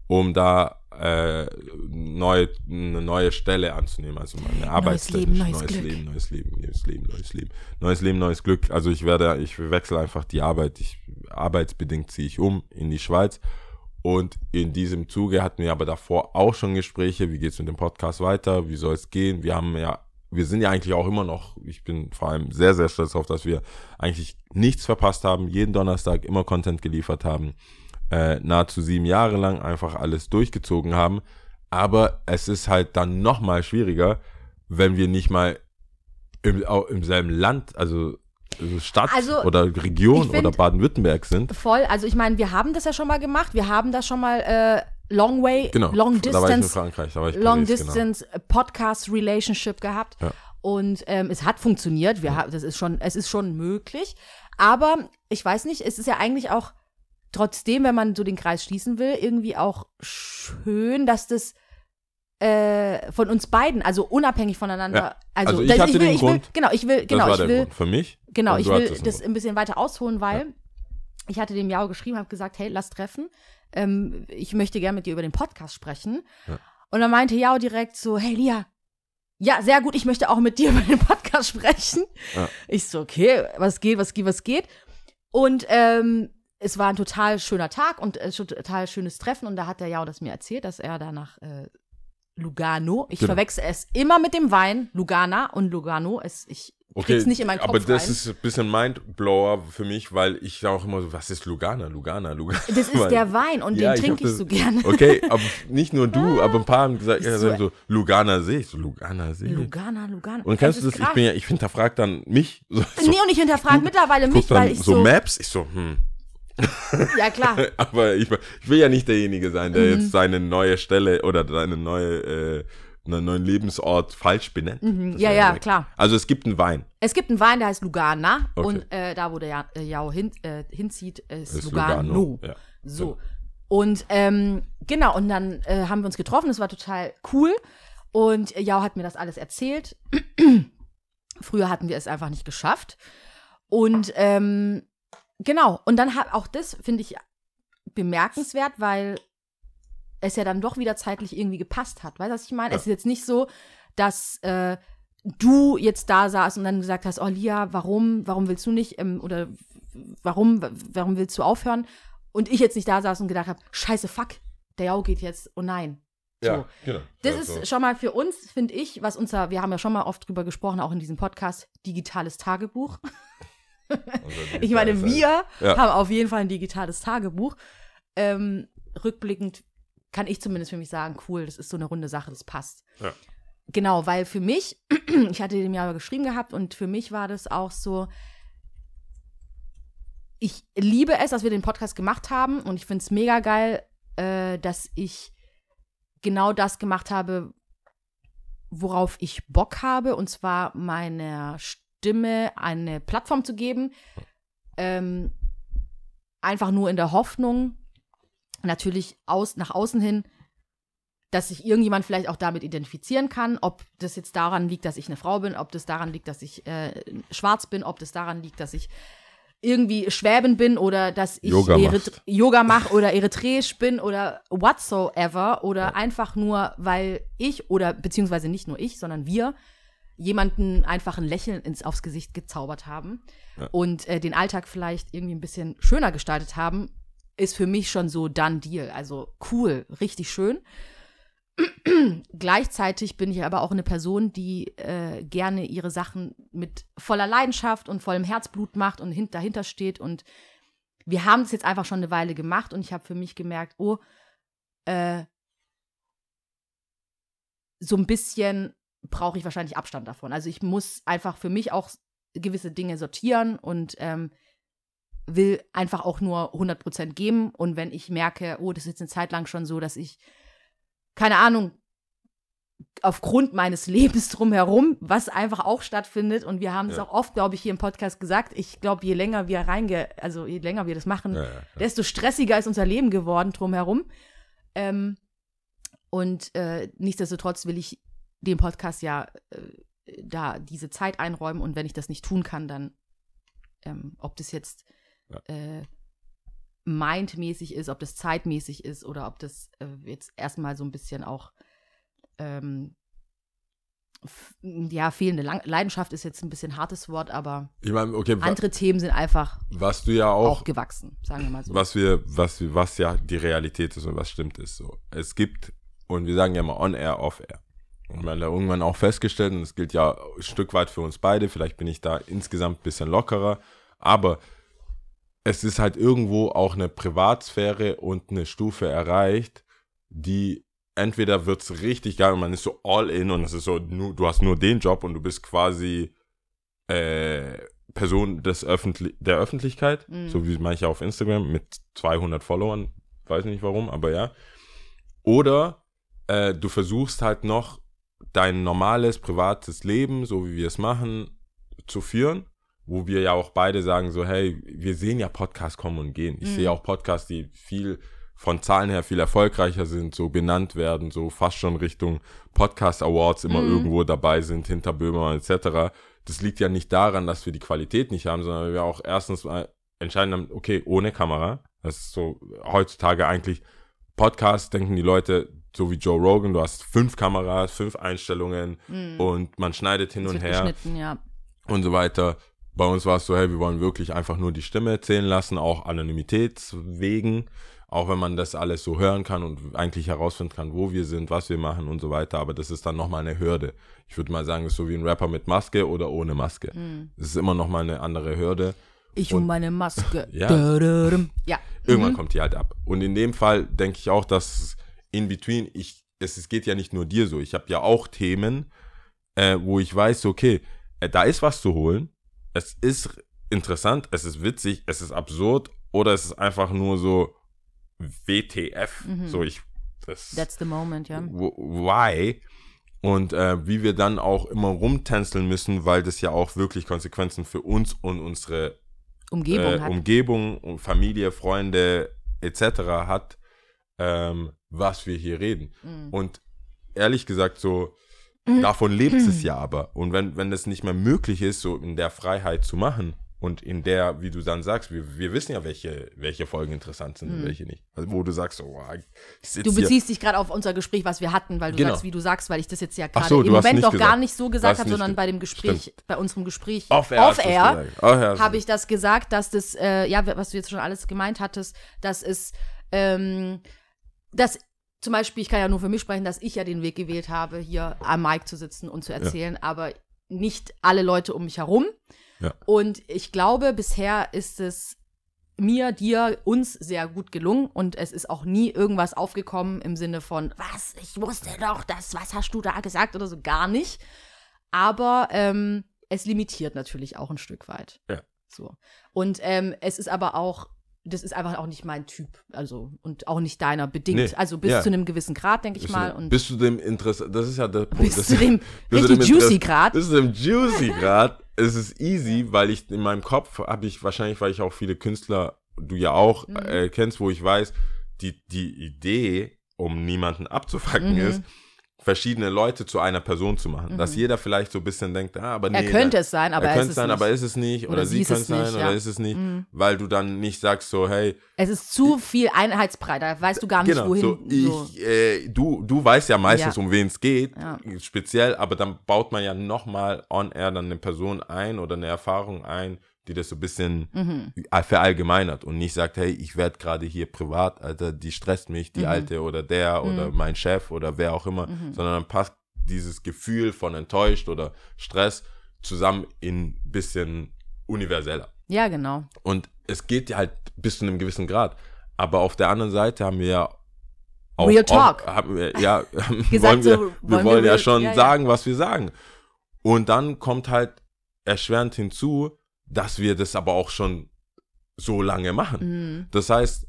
um da äh, neu, eine neue Stelle anzunehmen, also meine Arbeitsstelle. Leben, neues neues. Leben, neues Leben, neues Leben, neues Leben, neues Leben, neues Glück. Also ich werde, ich wechsle einfach die Arbeit. Ich arbeitsbedingt ziehe ich um in die Schweiz. Und in diesem Zuge hatten wir aber davor auch schon Gespräche. Wie geht's mit dem Podcast weiter? Wie soll es gehen? Wir haben ja, wir sind ja eigentlich auch immer noch, ich bin vor allem sehr, sehr stolz darauf, dass wir eigentlich nichts verpasst haben, jeden Donnerstag immer Content geliefert haben, äh, nahezu sieben Jahre lang einfach alles durchgezogen haben. Aber es ist halt dann nochmal schwieriger, wenn wir nicht mal im, im selben Land, also, also Stadt Also, oder Region find- oder Baden-Württemberg sind. voll. Also, ich meine, wir haben das ja schon mal gemacht. Wir haben das schon mal äh, Long Way, Genau, Long ich Distance ich Long genau. Distance Podcast Relationship gehabt. Ja. Und ähm, es hat funktioniert. Wir haben, das ist schon, es ist schon möglich. Aber ich weiß nicht, es ist ja eigentlich auch trotzdem, wenn man so den Kreis schließen will, irgendwie auch schön, dass das äh, von uns beiden, also unabhängig voneinander, Ja. also, Also ich hatte will, den ich will, Grund. genau, ich will, genau, ich will, Grund für mich. Genau, ich will das ein bisschen weiter ausholen, weil ich hatte dem Jao geschrieben, habe gesagt, hey, lass treffen. Ähm, ich möchte gerne mit dir über den Podcast sprechen. Ja. Und dann meinte Jao direkt so, hey Lia, ja, sehr gut, ich möchte auch mit dir über den Podcast sprechen. Ja. Ich so, okay, was geht, was geht, was geht. Und ähm, es war ein total schöner Tag und ein total schönes Treffen. Und da hat der Jao das mir erzählt, dass er da nach äh, Lugano, ich Genau. verwechsel es immer mit dem Wein, Lugana und Lugano. Es, ich Okay, krieg's nicht in meinen Kopf aber das rein. ist ein bisschen Mindblower für mich, weil ich auch immer so, was ist Lugana, Lugana, Lugana? das ist der Wein und Ja, den ich trinke ich das- so gerne. Okay, aber nicht nur du, aber ein paar haben gesagt, ja, so- so, Lugana See. Ich so, Lugana See. Lugana, Lugana. Und kennst du das? ist Ich krass. bin ja, ich hinterfrag dann mich. So, so, Nee, und ich hinterfrage mittlerweile mich, weil ich so, so, Maps. Ich so, hm. ja klar, Aber ich, ich will ja nicht derjenige sein, der Mhm. jetzt seine neue Stelle oder seine neue, äh, einen neuen Lebensort falsch benennt. Mhm. ja, ja, klar. Also es gibt einen Wein. Es gibt einen Wein, der heißt Lugana Okay. und äh, da, wo der Ja- äh, Jao hin, äh, hinzieht, ist, Ist Lugano. Lugano, ja. So. Und ähm, genau, und dann äh, haben wir uns getroffen, das war total cool. Und Jao hat mir das alles erzählt. Früher hatten wir es einfach nicht geschafft. Und ähm, genau, und dann hat auch das, finde ich, bemerkenswert, weil es ja dann doch wieder zeitlich irgendwie gepasst hat. Weißt du, was ich meine? Ja. Es ist jetzt nicht so, dass äh, du jetzt da saßt und dann gesagt hast, oh Lia, warum, warum willst du nicht, ähm, oder warum, warum willst du aufhören? Und ich jetzt nicht da saß und gedacht habe, scheiße, fuck, der Jau geht jetzt, oh nein. So. genau. Das Also, ist schon mal für uns, finde ich, was unser, wir haben ja schon mal oft drüber gesprochen, auch in diesem Podcast, digitales Tagebuch. Ich meine, wir Ja. haben auf jeden Fall ein digitales Tagebuch. Ähm, rückblickend kann ich zumindest für mich sagen, cool, das ist so eine runde Sache, das passt. Ja. Genau, weil für mich, ich hatte dem ja geschrieben gehabt und für mich war das auch so, ich liebe es, dass wir den Podcast gemacht haben und ich finde es mega geil, äh, dass ich genau das gemacht habe, worauf ich Bock habe, und zwar meiner Stimme eine Plattform zu geben. Ähm, einfach nur in der Hoffnung, natürlich aus, nach außen hin, dass sich irgendjemand vielleicht auch damit identifizieren kann, ob das jetzt daran liegt, dass ich eine Frau bin, ob das daran liegt, dass ich äh, schwarz bin, ob das daran liegt, dass ich irgendwie Schwäben bin oder dass ich Yoga Erit- machst. Yoga mache oder eritreisch bin oder whatsoever oder einfach nur, weil ich oder beziehungsweise nicht nur ich, sondern wir jemanden einfach ein Lächeln ins, aufs Gesicht gezaubert haben Ja. und äh, den Alltag vielleicht irgendwie ein bisschen schöner gestaltet haben, ist für mich schon so done deal. Also cool, richtig schön. Gleichzeitig bin ich aber auch eine Person, die äh, gerne ihre Sachen mit voller Leidenschaft und vollem Herzblut macht und hin dahinter steht. Und wir haben es jetzt einfach schon eine Weile gemacht und ich habe für mich gemerkt, oh, äh, so ein bisschen brauche ich wahrscheinlich Abstand davon. Also ich muss einfach für mich auch gewisse Dinge sortieren und ähm, will einfach auch nur 100% geben. Und wenn ich merke, oh, das ist jetzt eine Zeit lang schon so, dass ich, keine Ahnung, aufgrund meines Lebens drumherum, was einfach auch stattfindet, und wir haben es Ja. auch oft, glaube ich, hier im Podcast gesagt, ich glaube, je länger wir reinge, also je länger wir das machen, Ja, ja, desto stressiger ist unser Leben geworden drumherum. Ähm, und äh, nichtsdestotrotz will ich dem Podcast ja äh, da diese Zeit einräumen und wenn ich das nicht tun kann, dann ähm, ob das jetzt Ja. äh, mindmäßig ist, ob das zeitmäßig ist oder ob das äh, jetzt erstmal so ein bisschen auch ähm, ja, fehlende Lang Leidenschaft ist jetzt ein bisschen hartes Wort, aber Ich meine, okay, andere Themen sind einfach was du ja auch, auch, gewachsen, sagen wir mal so. was wir, was, wir- was ja die Realität ist und was stimmt ist so. Es gibt, und wir sagen ja immer on-air, off-air. Und wir haben da irgendwann auch festgestellt, und das gilt ja ein Stück weit für uns beide, vielleicht bin ich da insgesamt ein bisschen lockerer, aber es ist halt irgendwo auch eine Privatsphäre und eine Stufe erreicht, die entweder wird es richtig geil und man ist so all in und es ist so, du hast nur den Job und du bist quasi äh, Person des Öffentlich der Öffentlichkeit, Mhm. so wie manche auf Instagram mit 200 Followern, weiß nicht warum, aber ja. Oder äh, du versuchst halt noch dein normales privates Leben, so wie wir es machen, zu führen, wo wir ja auch beide sagen so, hey, wir sehen ja Podcasts kommen und gehen. Ich Mhm. sehe auch Podcasts, die viel von Zahlen her viel erfolgreicher sind, so benannt werden, so fast schon Richtung Podcast Awards immer Mhm. irgendwo dabei sind, hinter Böhmer etc. Das liegt ja nicht daran, dass wir die Qualität nicht haben, sondern wir auch erstens mal entscheiden haben, okay, ohne Kamera. Das ist so heutzutage eigentlich Podcast, denken die Leute, so wie Joe Rogan, du hast fünf Kameras, fünf Einstellungen und man schneidet hin Es und her ja. und so weiter. Bei uns war es so, hey, wir wollen wirklich einfach nur die Stimme erzählen lassen, auch Anonymitätswegen, auch wenn man das alles so hören kann und eigentlich herausfinden kann, wo wir sind, was wir machen und so weiter. Aber das ist dann nochmal eine Hürde. Ich würde mal sagen, das ist so wie ein Rapper mit Maske oder ohne Maske. Mhm. Das ist immer nochmal eine andere Hürde. Ich Und- um meine Maske. Ja. Ja. Irgendwann Mhm. kommt die halt ab. Und in dem Fall denke ich auch, dass in between, ich, es, es geht ja nicht nur dir so. Ich habe ja auch Themen, äh, wo ich weiß, okay, äh, da ist was zu holen. Es ist interessant, es ist witzig, es ist absurd oder es ist einfach nur so WTF. Mhm. So, ich, das, That's the moment, ja. w- why? Und äh, wie wir dann auch immer rumtänzeln müssen, weil das ja auch wirklich Konsequenzen für uns und unsere Umgebung äh, hat. Umgebung, um Familie, Freunde etc. hat, ähm, was wir hier reden. Mhm. Und ehrlich gesagt, so davon lebt es ja aber. Und wenn, wenn das nicht mehr möglich ist, so in der Freiheit zu machen und in der, wie du dann sagst, wir, wir wissen ja, welche, welche Folgen interessant sind und welche nicht. Also wo du sagst, so, wow, ich sitze Du hier. beziehst dich gerade auf unser Gespräch, was wir hatten, weil du Genau. sagst, wie du sagst, weil ich das jetzt ja gerade so, im Moment doch gar nicht so gesagt habe, sondern bei dem Gespräch, Stimmt. bei unserem Gespräch Off-air gesagt. Off-air habe ich das gesagt, dass das, äh, ja, was du jetzt schon alles gemeint hattest, dass es, ähm, dass zum Beispiel, ich kann ja nur für mich sprechen, dass ich ja den Weg gewählt habe, hier am Mic zu sitzen und zu erzählen, aber nicht alle Leute um mich herum. Ja. Und ich glaube, bisher ist es mir, dir, uns sehr gut gelungen und es ist auch nie irgendwas aufgekommen im Sinne von, was, ich wusste doch das, was hast du da gesagt oder so, gar nicht. Aber ähm, es limitiert natürlich auch ein Stück weit. Ja. So. Und ähm, es ist aber auch, das ist einfach auch nicht mein Typ, also und auch nicht deiner bedingt. Nee, Also bis ja. zu einem gewissen Grad, denke ich Bist mal. du, und bist du dem Interesse, das ist ja der Punkt. bis das, zu dem bis zu richtig dem juicy Grad. Bis zu dem juicy Grad ist es easy, weil ich in meinem Kopf habe ich wahrscheinlich, weil ich auch viele Künstler, du ja auch Mhm. äh, kennst, wo ich weiß, die, die Idee, um niemanden abzufacken Mhm. ist, verschiedene Leute zu einer Person zu machen. Dass jeder vielleicht so ein bisschen denkt, ah, aber nee. er könnte es sein, aber er könnte ist es sein, nicht. aber ist es nicht. Oder, Oder sie könnte es sein, nicht, oder ja. ist es nicht. Mhm. Weil du dann nicht sagst so, hey, Es ist zu viel Einheitsbreit, da weißt du gar nicht, genau, wohin. so, so. ich, äh, du, du weißt ja meistens, Ja. um wen es geht, Ja. speziell, aber dann baut man ja nochmal on air dann eine Person ein oder eine Erfahrung ein, die das so ein bisschen Mhm. verallgemeinert und nicht sagt, hey, ich werde gerade hier privat, Alter, die stresst mich, Mhm. die Alte oder der oder mein Chef oder wer auch immer, sondern dann passt dieses Gefühl von enttäuscht oder Stress zusammen in bisschen universeller. Ja, genau. Und es geht ja halt bis zu einem gewissen Grad. Aber auf der anderen Seite haben wir ja auch. Real Talk. Auch, haben wir, ja, Gesagt, wollen wir, so, wir wollen wollen wir ja real- schon ja, ja. sagen, was wir sagen. Und dann kommt halt erschwerend hinzu, dass wir das aber auch schon so lange machen. Mhm. Das heißt,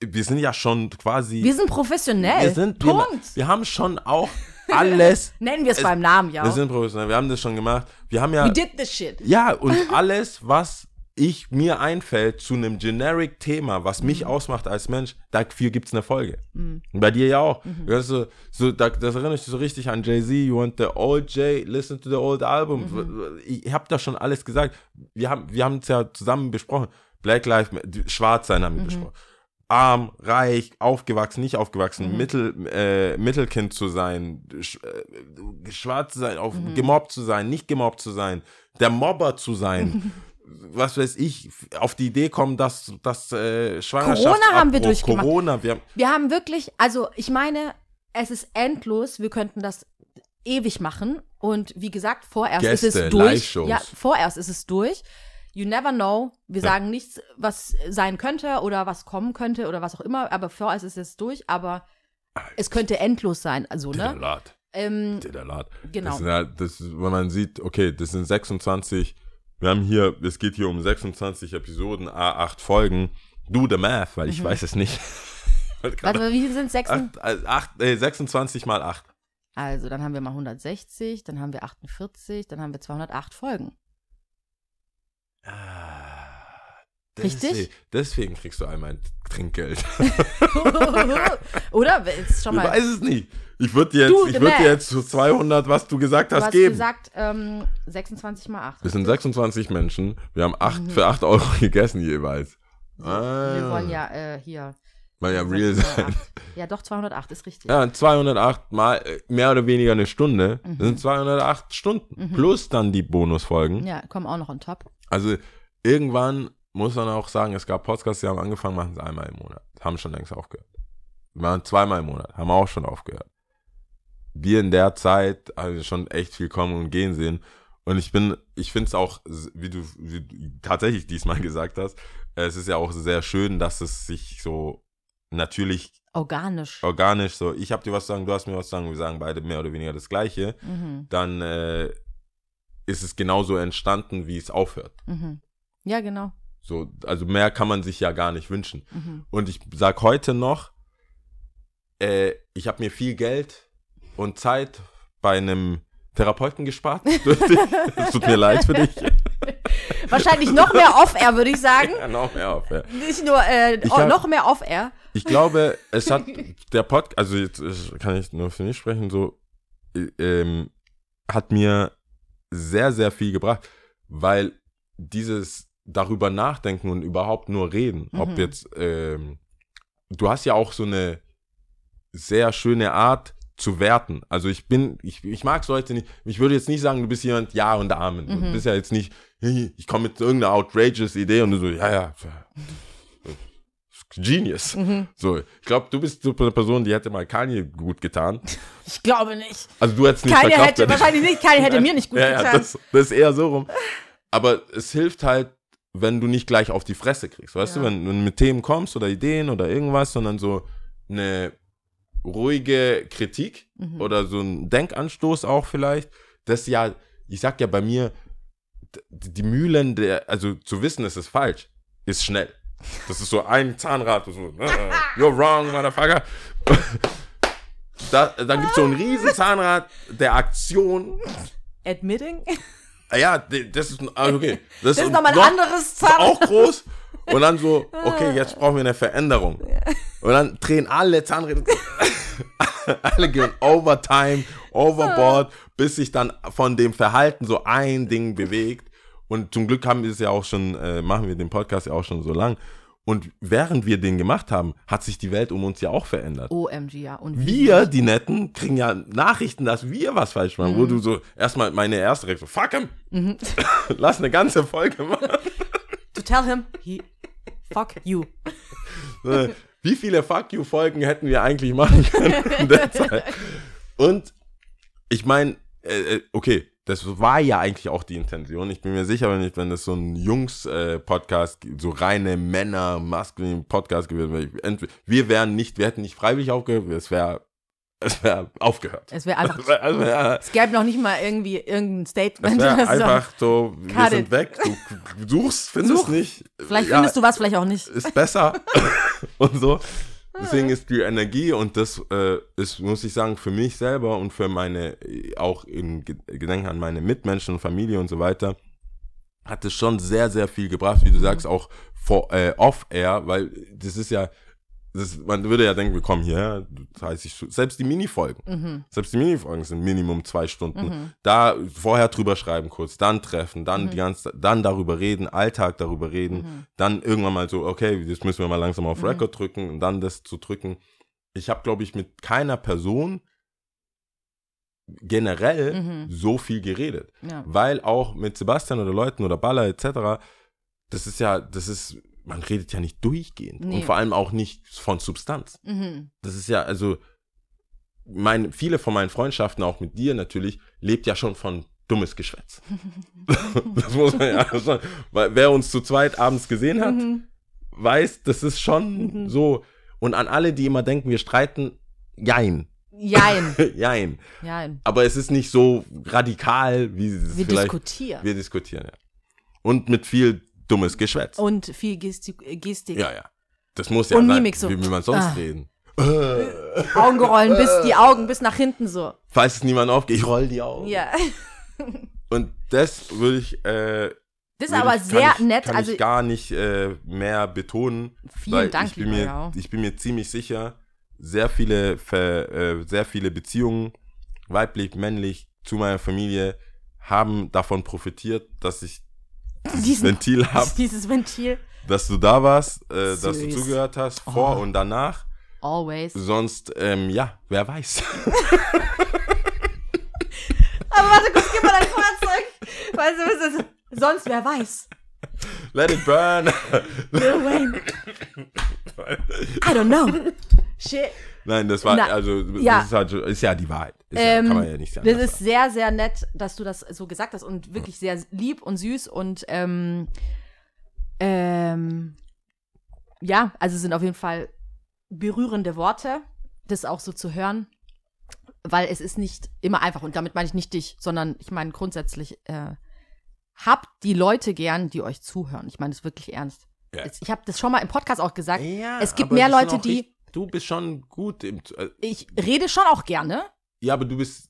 wir sind ja schon quasi. Wir sind professionell. wir sind, wir, Punkt. wir haben schon auch alles. Nennen wir es Es- beim Namen, ja. wir sind professionell, wir haben das schon gemacht. Wir haben ja. We did this shit. Ja, und alles, was ich mir einfällt zu einem generic Thema, was mich ausmacht als Mensch, dafür gibt es eine Folge. Und Bei dir ja auch. Du hast so, so, da, das erinnert mich so richtig an Jay-Z, you want the old Jay, listen to the old album. Ich habe da schon alles gesagt. Wir haben wir es ja zusammen besprochen. Black Lives schwarz sein haben wir besprochen. Arm, reich, aufgewachsen, nicht aufgewachsen, Mittel, äh, Mittelkind zu sein, sch, äh, schwarz zu sein, auf, gemobbt zu sein, nicht gemobbt zu sein, der Mobber zu sein. Was weiß ich, auf die Idee kommen, dass, dass äh, Schwangerschaftsabbruch, Corona haben wir durchgemacht. Corona, wir haben, Wir haben wirklich, also ich meine, es ist endlos. Wir könnten das ewig machen. Und wie gesagt, vorerst ist Gäste, es durch. Ja, vorerst ist es durch. You never know. Wir Ja. sagen nichts, was sein könnte oder was kommen könnte oder was auch immer. Aber vorerst ist es durch. Aber es könnte endlos sein. Also, ne? lot, Ähm, did a lot. Genau. Das, halt, das, ist, wenn man sieht, okay, das sind 26, wir haben hier, es geht hier um 26 Episoden, A8 Folgen. Do the math, weil ich Mhm. weiß es nicht. warte, wie viel sind es? Sechs? Acht, äh, acht, äh, 26 mal 8. Also, dann haben wir mal 160, dann haben wir 48, dann haben wir 208 Folgen. Richtig? Deswegen, deswegen kriegst du einmal ein Trinkgeld. Oder? Jetzt schon Ich mal. weiß es nicht. Ich würde dir, jetzt- ich würd dir jetzt zu 200, was du gesagt Du hast, hast geben. gesagt, ähm, 26 mal 8. Wir sind 26 Menschen. Wir haben acht, für 8 Euro gegessen jeweils. Ah. Wir wollen ja äh, hier Mal ja real sein. 208. Ja, doch, 208 ist richtig. Ja, 208 mal äh, mehr oder weniger eine Stunde. Mhm. Das sind 208 Stunden. Plus dann die Bonusfolgen. Ja, kommen auch noch on top. Also irgendwann muss man auch sagen, es gab Podcasts, die haben angefangen, machen es einmal im Monat. Haben schon längst aufgehört. Wir machen zweimal im Monat, haben auch schon aufgehört. Wir in der Zeit also schon echt viel kommen und gehen sehen. Und ich bin, ich finde es auch, wie du, wie du tatsächlich diesmal gesagt hast, es ist ja auch sehr schön, dass es sich so natürlich Organisch. organisch so, ich habe dir was zu sagen, du hast mir was zu sagen, wir sagen beide mehr oder weniger das Gleiche, Mhm. dann äh, ist es genauso entstanden, wie es aufhört. Mhm. Ja, genau. So, also mehr kann man sich ja gar nicht wünschen. Mhm. Und ich sag heute noch, äh, ich habe mir viel Geld und Zeit bei einem Therapeuten gespart. Es tut mir leid für dich. Wahrscheinlich noch mehr Off-Air, würde ich sagen. Ja, noch mehr. Ja. Nicht nur, äh, Ich oh, hab- noch mehr Off-Air. Ich glaube, es hat der Podcast, also jetzt äh, kann ich nur für mich sprechen, so äh, ähm, hat mir sehr, sehr viel gebracht, weil dieses darüber nachdenken und überhaupt nur reden, ob Mhm. jetzt, ähm, du hast ja auch so eine sehr schöne Art zu werten. Also ich bin, ich, ich mag Leute nicht, ich würde jetzt nicht sagen, du bist jemand Ja und Amen. Du Mhm. bist ja jetzt nicht, "Hey, ich komme mit irgendeiner outrageous Idee und du so, ja, ja, Genius. Mhm. So, ich glaube, du bist so eine Person, die hätte mal Kanye gut getan. Ich glaube nicht. Also du hättest nicht Keine verkauft. hätte, wahrscheinlich nicht, keine hätte mir nicht gut ja, ja, getan. das, das ist eher so rum. Aber es hilft halt, wenn du nicht gleich auf die Fresse kriegst. Weißt Ja. du, wenn, wenn du mit Themen kommst oder Ideen oder irgendwas, sondern so eine ruhige Kritik Mhm. oder so ein Denkanstoß auch vielleicht. Das ja, ich sag ja bei mir, die Mühlen der, also zu wissen, es ist falsch, ist schnell. Das ist so ein Zahnrad, so, äh, you're wrong, motherfucker. Da, dann gibt es so ein riesen Zahnrad der Aktion. Admitting? Ah Ja, das ist, ah, okay. Das ist nochmal ein anderes ist auch groß. Und dann so, okay, jetzt brauchen wir eine Veränderung. Und dann drehen alle Zahnräder, alle gehen overtime, overboard, bis sich dann von dem Verhalten so ein Ding bewegt. Und zum Glück haben wir es ja auch schon, äh, machen wir den Podcast ja auch schon so lang. Und während wir den gemacht haben, hat sich die Welt um uns ja auch verändert. OMG, ja. Und? Wir, die Netten, kriegen ja Nachrichten, dass wir was falsch machen. Mhm. Wo du so, erstmal meine erste Reaktion, fuck him. Lass eine ganze Folge machen. To tell him, he, fuck you. Wie viele Fuck You-Folgen hätten wir eigentlich machen können in der Zeit? Und ich meine, äh, äh, okay, das war ja eigentlich auch die Intention. Ich bin mir sicher, wenn, ich, wenn das so ein Jungs-Podcast, so reine Männer, maskulinen Podcast gewesen wäre, wir wären nicht, wir hätten nicht freiwillig aufgehört, es wäre es wär aufgehört. Es wäre einfach, Es wär, es wär, es gäbe noch nicht mal irgendwie irgendein es Statement. wär oder so. einfach so, wir Cut sind it. weg, du, suchst, findest Such. nicht. Vielleicht Ja, findest du was, vielleicht auch nicht. ist besser und so. Deswegen ist die Energie und das äh, ist, muss ich sagen, für mich selber und für meine, auch im Ge- Gedenken an meine Mitmenschen, Familie und so weiter, hat es schon sehr, sehr viel gebracht, wie du sagst, auch vor, äh, off-air, weil das ist ja, das, man würde ja denken, wir kommen hierher, 30 Stunden, selbst die Minifolgen, Mhm. selbst die Minifolgen sind Minimum zwei Stunden. Da vorher drüber schreiben kurz, dann treffen, dann die ganze, dann darüber reden, Alltag darüber reden, dann irgendwann mal so, okay, das müssen wir mal langsam auf Record drücken und dann das zu drücken. Ich habe, glaube ich, mit keiner Person generell Mhm. so viel geredet. Ja. Weil auch mit Sebastian oder Leuten oder Baller etc., das ist ja, das ist, man redet ja nicht durchgehend. Nee. Und vor allem auch nicht von Substanz. Mhm. Das ist ja, also, mein, viele von meinen Freundschaften, auch mit dir natürlich, lebt ja schon von dummes Geschwätz. das muss man ja schon, weil wer uns zu zweit abends gesehen hat, Mhm. weiß, das ist schon so. Und an alle, die immer denken, wir streiten, jein. Jein. jein. Jein. Aber es ist nicht so radikal, wie es Wir vielleicht. diskutieren. Wir diskutieren, ja. Und mit viel dummes Geschwätz. Und viel Gestik. Gestik. ja, ja. Das muss ja Und sein. Mimik so. Wie will man sonst Ah. reden? Augenrollen bis die Augen bis nach hinten so. Falls es niemand aufgeht, ich roll die Augen. Ja. Und das würde ich. Äh, Das ist aber ich, sehr ich, nett. Kann Also ich gar nicht äh, mehr betonen. Vielen weil Dank, ich bin, lieber mir, ich bin mir ziemlich sicher, sehr viele, Ver, äh, sehr viele Beziehungen, weiblich, männlich, zu meiner Familie, haben davon profitiert, dass ich Diesen- Ventil habe, Dieses Ventil. dass du da warst, äh, dass du zugehört hast, vor Oh. und danach. Always. Sonst, ähm, ja, wer weiß. Aber warte kurz, gib mal dein Fahrzeug. Weißt du, was ist Sonst, wer weiß. Let it burn. Lil Wayne. I don't know. Shit. Nein, das war, Na, also, ja. das ist, halt, ist ja die Wahrheit. Ist Ähm, ja, kann man ja nicht. Das ist sehr, sehr nett, dass du das so gesagt hast und wirklich sehr lieb und süß und ähm, ähm, ja, also sind auf jeden Fall berührende Worte, das auch so zu hören, weil es ist nicht immer einfach und damit meine ich nicht dich, sondern ich meine grundsätzlich äh, habt die Leute gern, die euch zuhören. Ich meine das wirklich ernst. Ja. Es- Ich habe das schon mal im Podcast auch gesagt. ja, es gibt mehr Leute, die richtig- Du bist schon gut im. äh, ich rede schon auch gerne. Ja, aber du bist.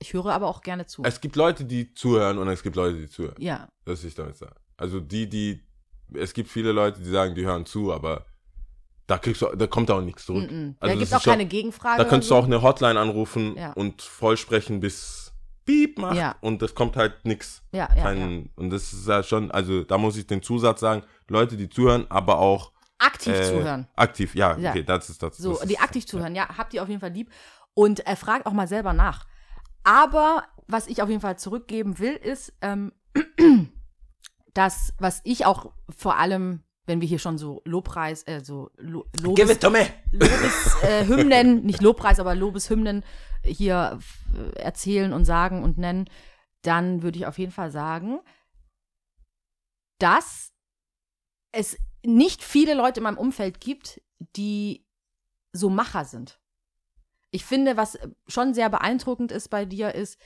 Ich höre aber auch gerne zu. Es gibt Leute, die zuhören und es gibt Leute, die zuhören. ja, Das will ich damit sagen. Also die, die. Es gibt viele Leute, die sagen, die hören zu, aber da kriegst du, da kommt auch nichts zurück. Mm -mm. Also da gibt es ist auch keine Gegenfrage. Da könntest so. du auch eine Hotline anrufen Ja. und vollsprechen bis Piep macht Ja. und das kommt halt nix. Ja, ja, Kein, ja. Und das ist ja schon, also da muss ich den Zusatz sagen, Leute, die zuhören, aber auch Aktiv äh, zuhören. Aktiv, ja, Ja. okay, das ist das. So, das die ist, aktiv zuhören, ja, habt ihr auf jeden Fall lieb. Und äh, fragt auch mal selber nach. Aber was ich auf jeden Fall zurückgeben will, ist, ähm, das, was ich auch vor allem, wenn wir hier schon so Lobpreis, äh, so Lo Lobes, to me! Lobes äh, nicht Lobpreis, aber Lobeshymnen hier äh, erzählen und sagen und nennen, dann würde ich auf jeden Fall sagen, dass es nicht viele Leute in meinem Umfeld gibt, die so Macher sind. Ich finde, was schon sehr beeindruckend ist bei dir, ist,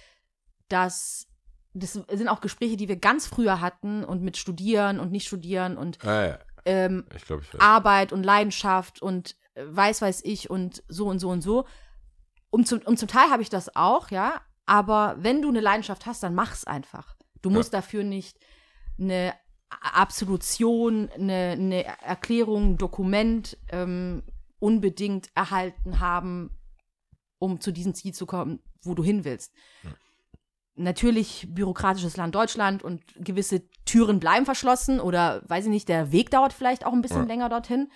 dass das sind auch Gespräche, die wir ganz früher hatten und mit Studieren und nicht Studieren und Ja, ja, ähm, ich glaube, ich. Arbeit und Leidenschaft und äh, weiß, weiß ich und so und so und so. Um zum, um zum Teil habe ich das auch, ja. Aber wenn du eine Leidenschaft hast, dann mach's einfach. Du musst dafür nicht eine Absolution, eine, eine Erklärung, ein Dokument ähm, unbedingt erhalten haben, um zu diesem Ziel zu kommen, wo du hin willst. Natürlich bürokratisches Land Deutschland und gewisse Türen bleiben verschlossen oder weiß ich nicht, der Weg dauert vielleicht auch ein bisschen Ja. länger dorthin.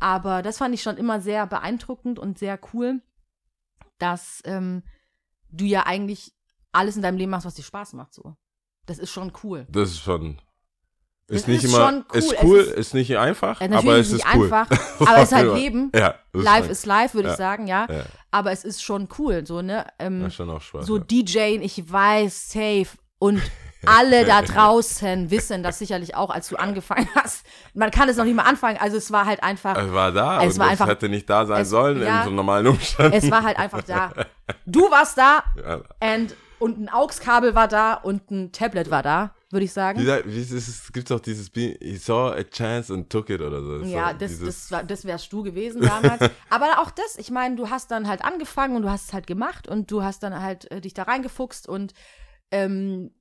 Aber das fand ich schon immer sehr beeindruckend und sehr cool, dass ähm, du ja eigentlich alles in deinem Leben machst, was dir Spaß macht. So, das ist schon cool. Das ist schon. Das Ist nicht ist immer. schon cool. Ist Es cool, ist- ist, nicht einfach, Äh, natürlich aber ist es es ist nicht cool. einfach, aber es ist halt Ja. Leben. Ja, das Live ist live, würde Ja. ich sagen, ja. Ja, Aber es ist schon cool, so, ne? Ähm, ja, schon auch Spaß. so ja. DJing, ich weiß, safe. Und alle da draußen wissen das sicherlich auch, als du angefangen hast. Man kann es noch nicht mal anfangen. Also es war halt einfach, Es war da Es war es einfach- hätte nicht da sein es- sollen ja. in so normalen Umständen. es war halt einfach da. Du warst da Ja. and, und ein AUX-Kabel war da und ein Tablet war da, würde ich sagen. Es, gibt doch dieses He saw a chance and took it oder so. Ja, so das, das, war- das wärst du gewesen damals. Aber auch das, ich meine, du hast dann halt angefangen und du hast es halt gemacht und du hast dann halt äh, dich da reingefuchst und ähm,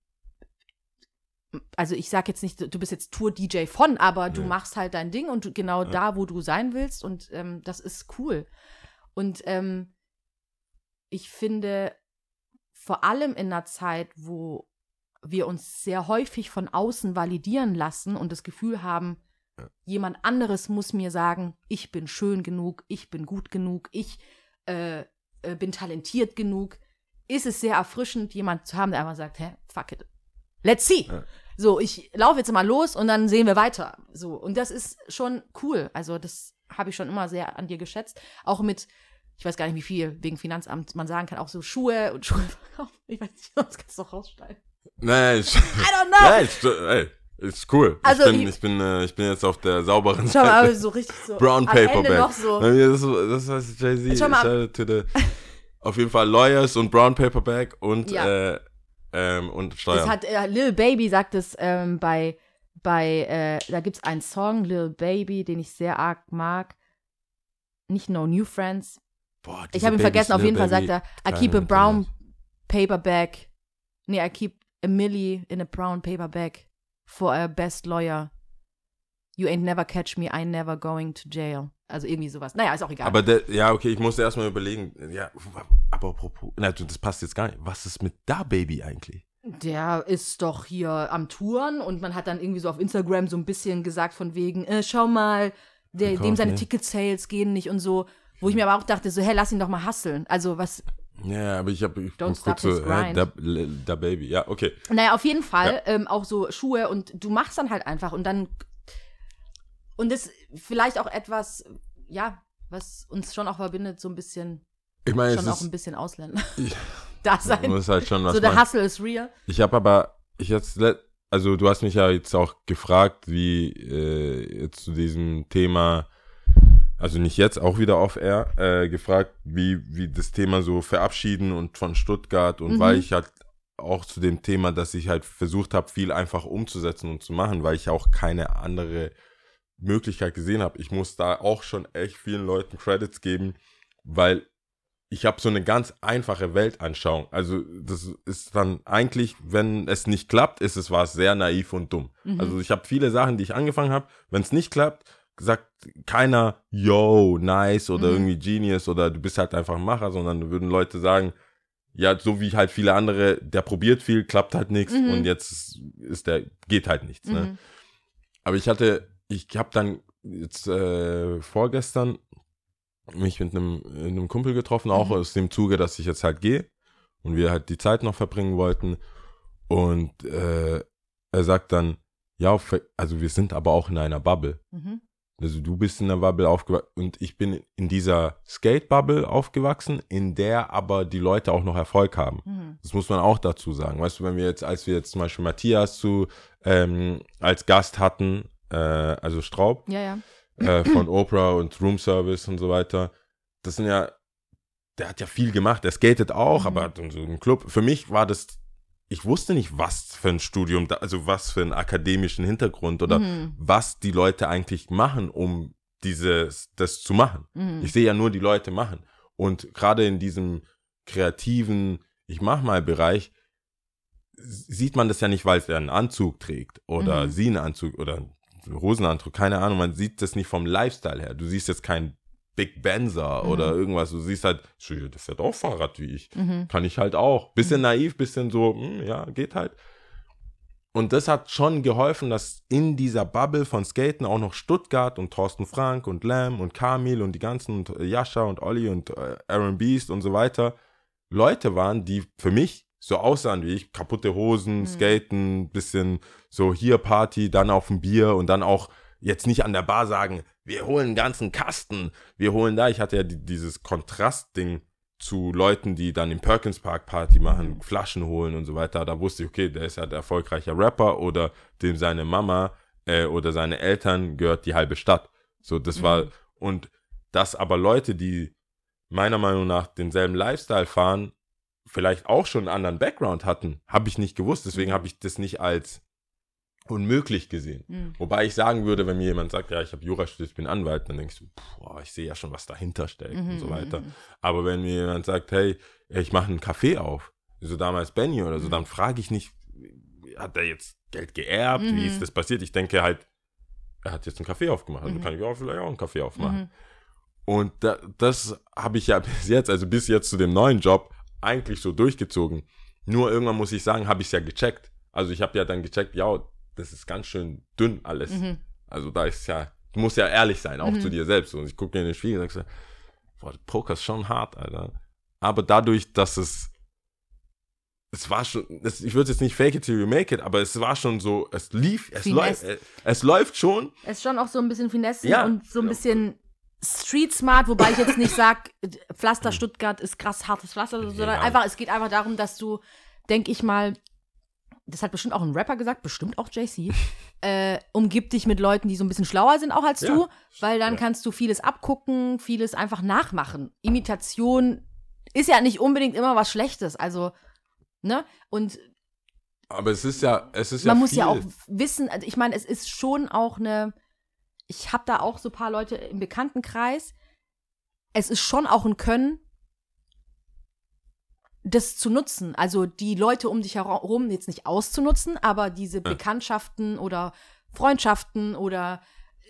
also ich sag jetzt nicht, du bist jetzt Tour-DJ von, aber du Nee. machst halt dein Ding und du, genau da, wo du sein willst und ähm, das ist cool. Und ähm, ich finde, vor allem in einer Zeit, wo wir uns sehr häufig von außen validieren lassen und das Gefühl haben, jemand anderes muss mir sagen, ich bin schön genug, ich bin gut genug, ich äh, äh, bin talentiert genug, ist es sehr erfrischend, jemand zu haben, der einfach sagt, hä, fuck it. Let's see. Ja. So, ich laufe jetzt mal los und dann sehen wir weiter. So, und das ist schon cool. Also, das habe ich schon immer sehr an dir geschätzt. Auch mit, ich weiß gar nicht, wie viel wegen Finanzamt man sagen kann, auch so Schuhe und Schuhe verkaufen. Ich weiß nicht, das kannst du doch rausschneiden. Nein, ich, I don't know. nein, ich, ey, ist cool. Also, ich, bin, ich- bin, äh, ich bin jetzt auf der sauberen Schau mal, Seite. aber so richtig so. Brown Paperback. so. Das, das heißt Jay-Z. Schau mal. the- Auf jeden Fall Lawyers und Brown Paperback und, Ja. äh, ähm, und Das Steuern. hat äh, Lil Baby sagt es ähm, bei bei äh, da gibt's einen Song Lil Baby, den ich sehr arg mag. Nicht No New Friends. Boah, Ich habe ihn Babys, vergessen. Auf jeden Fall Baby, sagt er, I keep a brown paperback. Nee, I keep a milli in a brown paperback for a best lawyer. You ain't never catch me, I never going to jail. Also irgendwie sowas. Naja, ist auch egal. Aber der, ja, okay, ich musste erstmal überlegen. Ja, aber apropos, na, das passt jetzt gar nicht. Was ist mit Da Baby eigentlich? der ist doch hier am Touren und man hat dann irgendwie so auf Instagram so ein bisschen gesagt von wegen, äh, schau mal, der, dem seine. Ticket-Sales gehen nicht und so. Wo ich mir aber auch dachte, so, hey, lass ihn doch mal hustlen. Also was, Ja, aber ich habe Don't stop kurz so, grind. da, da Baby. Ja, okay. naja, auf jeden Fall ähm, auch so Schuhe und du machst dann halt einfach und dann und das vielleicht auch etwas, ja, was uns schon auch verbindet, so ein bisschen, Ich meine, schon es auch ein ist, bisschen Ausländer. ich, da sein. muss halt schon was So der. Hustle ist real. Ich habe aber, ich jetzt, also du hast mich ja jetzt auch gefragt, wie äh, jetzt zu diesem Thema, also nicht jetzt, auch wieder off air, äh, gefragt, wie, wie das Thema so verabschieden und von Stuttgart und Mhm. weil ich halt auch zu dem Thema, dass ich halt versucht habe, viel einfach umzusetzen und zu machen, weil ich auch keine andere Möglichkeit gesehen habe. Ich muss da auch schon echt vielen Leuten Credits geben, weil ich habe so eine ganz einfache Weltanschauung. Also das ist dann eigentlich, wenn es nicht klappt, ist es was sehr naiv und dumm. Mhm. Also ich habe viele Sachen, die ich angefangen habe. Wenn es nicht klappt, sagt keiner, yo, nice oder Mhm. irgendwie genius oder du bist halt einfach ein Macher, sondern würden Leute sagen, ja, so wie halt viele andere, der probiert viel, klappt halt nichts Mhm. und jetzt ist der, geht halt nichts. Ne? Mhm. Aber ich hatte, ich habe dann jetzt äh, vorgestern mich mit einem, einem Kumpel getroffen, auch Mhm. aus dem Zuge, dass ich jetzt halt gehe und wir halt die Zeit noch verbringen wollten. Und äh, er sagt dann, ja, also wir sind aber auch in einer Bubble. Mhm. Also du bist in der Bubble aufgewachsen und ich bin in dieser Skate-Bubble aufgewachsen, in der aber die Leute auch noch Erfolg haben. Mhm. Das muss man auch dazu sagen. Weißt du, wenn wir jetzt, als wir jetzt zum Beispiel Matthias zu ähm, als Gast hatten, äh, also Straub Ja, ja. äh, von Oprah und Room Service und so weiter, das sind ja, der hat ja viel gemacht. Der skatet auch, Mhm. aber hat so einen Club. Für mich war das, ich wusste nicht, was für ein Studium, da, also was für einen akademischen Hintergrund oder Mhm. was die Leute eigentlich machen, um dieses, das zu machen. Mhm. Ich sehe ja nur die Leute machen. Und gerade in diesem kreativen, ich mach mal Bereich, sieht man das ja nicht, weil er einen Anzug trägt oder Mhm. sie einen Anzug oder einen Hosenanzug, keine Ahnung. Man sieht das nicht vom Lifestyle her. Du siehst jetzt keinen Big Benzer Mhm. oder irgendwas. Du siehst halt, "Schö, der fährt auch Fahrrad wie ich. Mhm. Kann ich halt auch. Bisschen naiv, bisschen so, hm, ja, geht halt. Und das hat schon geholfen, dass in dieser Bubble von Skaten auch noch Stuttgart und Thorsten Frank und Lam und Kamil und die ganzen und äh, Jascha und Olli und äh, Aaron Beast und so weiter Leute waren, die für mich so aussahen wie ich. Kaputte Hosen, Mhm. Skaten, bisschen so hier Party, dann auf ein Bier und dann auch jetzt nicht an der Bar sagen, wir holen einen ganzen Kasten, wir holen da. Ich hatte ja die, dieses Kontrastding zu Leuten, die dann im Perkins Park Party machen, Flaschen holen und so weiter. Da wusste ich, okay, der ist halt erfolgreicher Rapper oder dem seine Mama äh, oder seine Eltern gehört die halbe Stadt. So, das war, und dass aber Leute, die meiner Meinung nach denselben Lifestyle fahren, vielleicht auch schon einen anderen Background hatten, habe ich nicht gewusst. Deswegen habe ich das nicht als unmöglich gesehen. Mhm. Wobei ich sagen würde, wenn mir jemand sagt, ja, ich habe Jura studiert, ich bin Anwalt, dann denkst du, boah, ich sehe ja schon, was dahinter steckt und so Mhm, weiter. mhm. Aber wenn mir jemand sagt, hey, ich mache einen Café auf, so damals Benny oder so, Mhm. dann frage ich nicht, hat er jetzt Geld geerbt? Wie Mhm. ist das passiert? Ich denke halt, er hat jetzt einen Café aufgemacht, also Mhm. kann ich auch vielleicht auch einen Café aufmachen. Mhm. Und da, das habe ich ja bis jetzt, also bis jetzt zu dem neuen Job, eigentlich so durchgezogen. Nur irgendwann muss ich sagen, habe ich es ja gecheckt. Also ich habe ja dann gecheckt, ja, das ist ganz schön dünn alles. Mhm. Also da ist ja, du musst ja ehrlich sein, auch Mhm. zu dir selbst. Und ich gucke mir in den Spiegel und sage, boah, Poker ist schon hart, Alter. Aber dadurch, dass es, es war schon, es, ich würde jetzt nicht fake it till you make it, aber es war schon so, es lief, es läuft, Finesse. es läuft schon. Es ist schon auch so ein bisschen Finesse Ja. und so ein bisschen Street Smart, wobei ich jetzt nicht sag, Pflaster Stuttgart ist krass hartes Pflaster, sondern Ja. einfach, es geht einfach darum, dass du, denke ich mal, das hat bestimmt auch ein Rapper gesagt, bestimmt auch JC, äh, umgib dich mit Leuten, die so ein bisschen schlauer sind auch als Ja. du, weil dann Ja. kannst du vieles abgucken, vieles einfach nachmachen. Imitation ist ja nicht unbedingt immer was Schlechtes, also, ne? Und Aber es ist ja, es ist ja man muss viel. ja auch wissen, also ich meine, es ist schon auch eine, ich habe da auch so ein paar Leute im Bekanntenkreis, es ist schon auch ein Können, das zu nutzen. Also die Leute um dich herum jetzt nicht auszunutzen, aber diese Bekanntschaften oder Freundschaften oder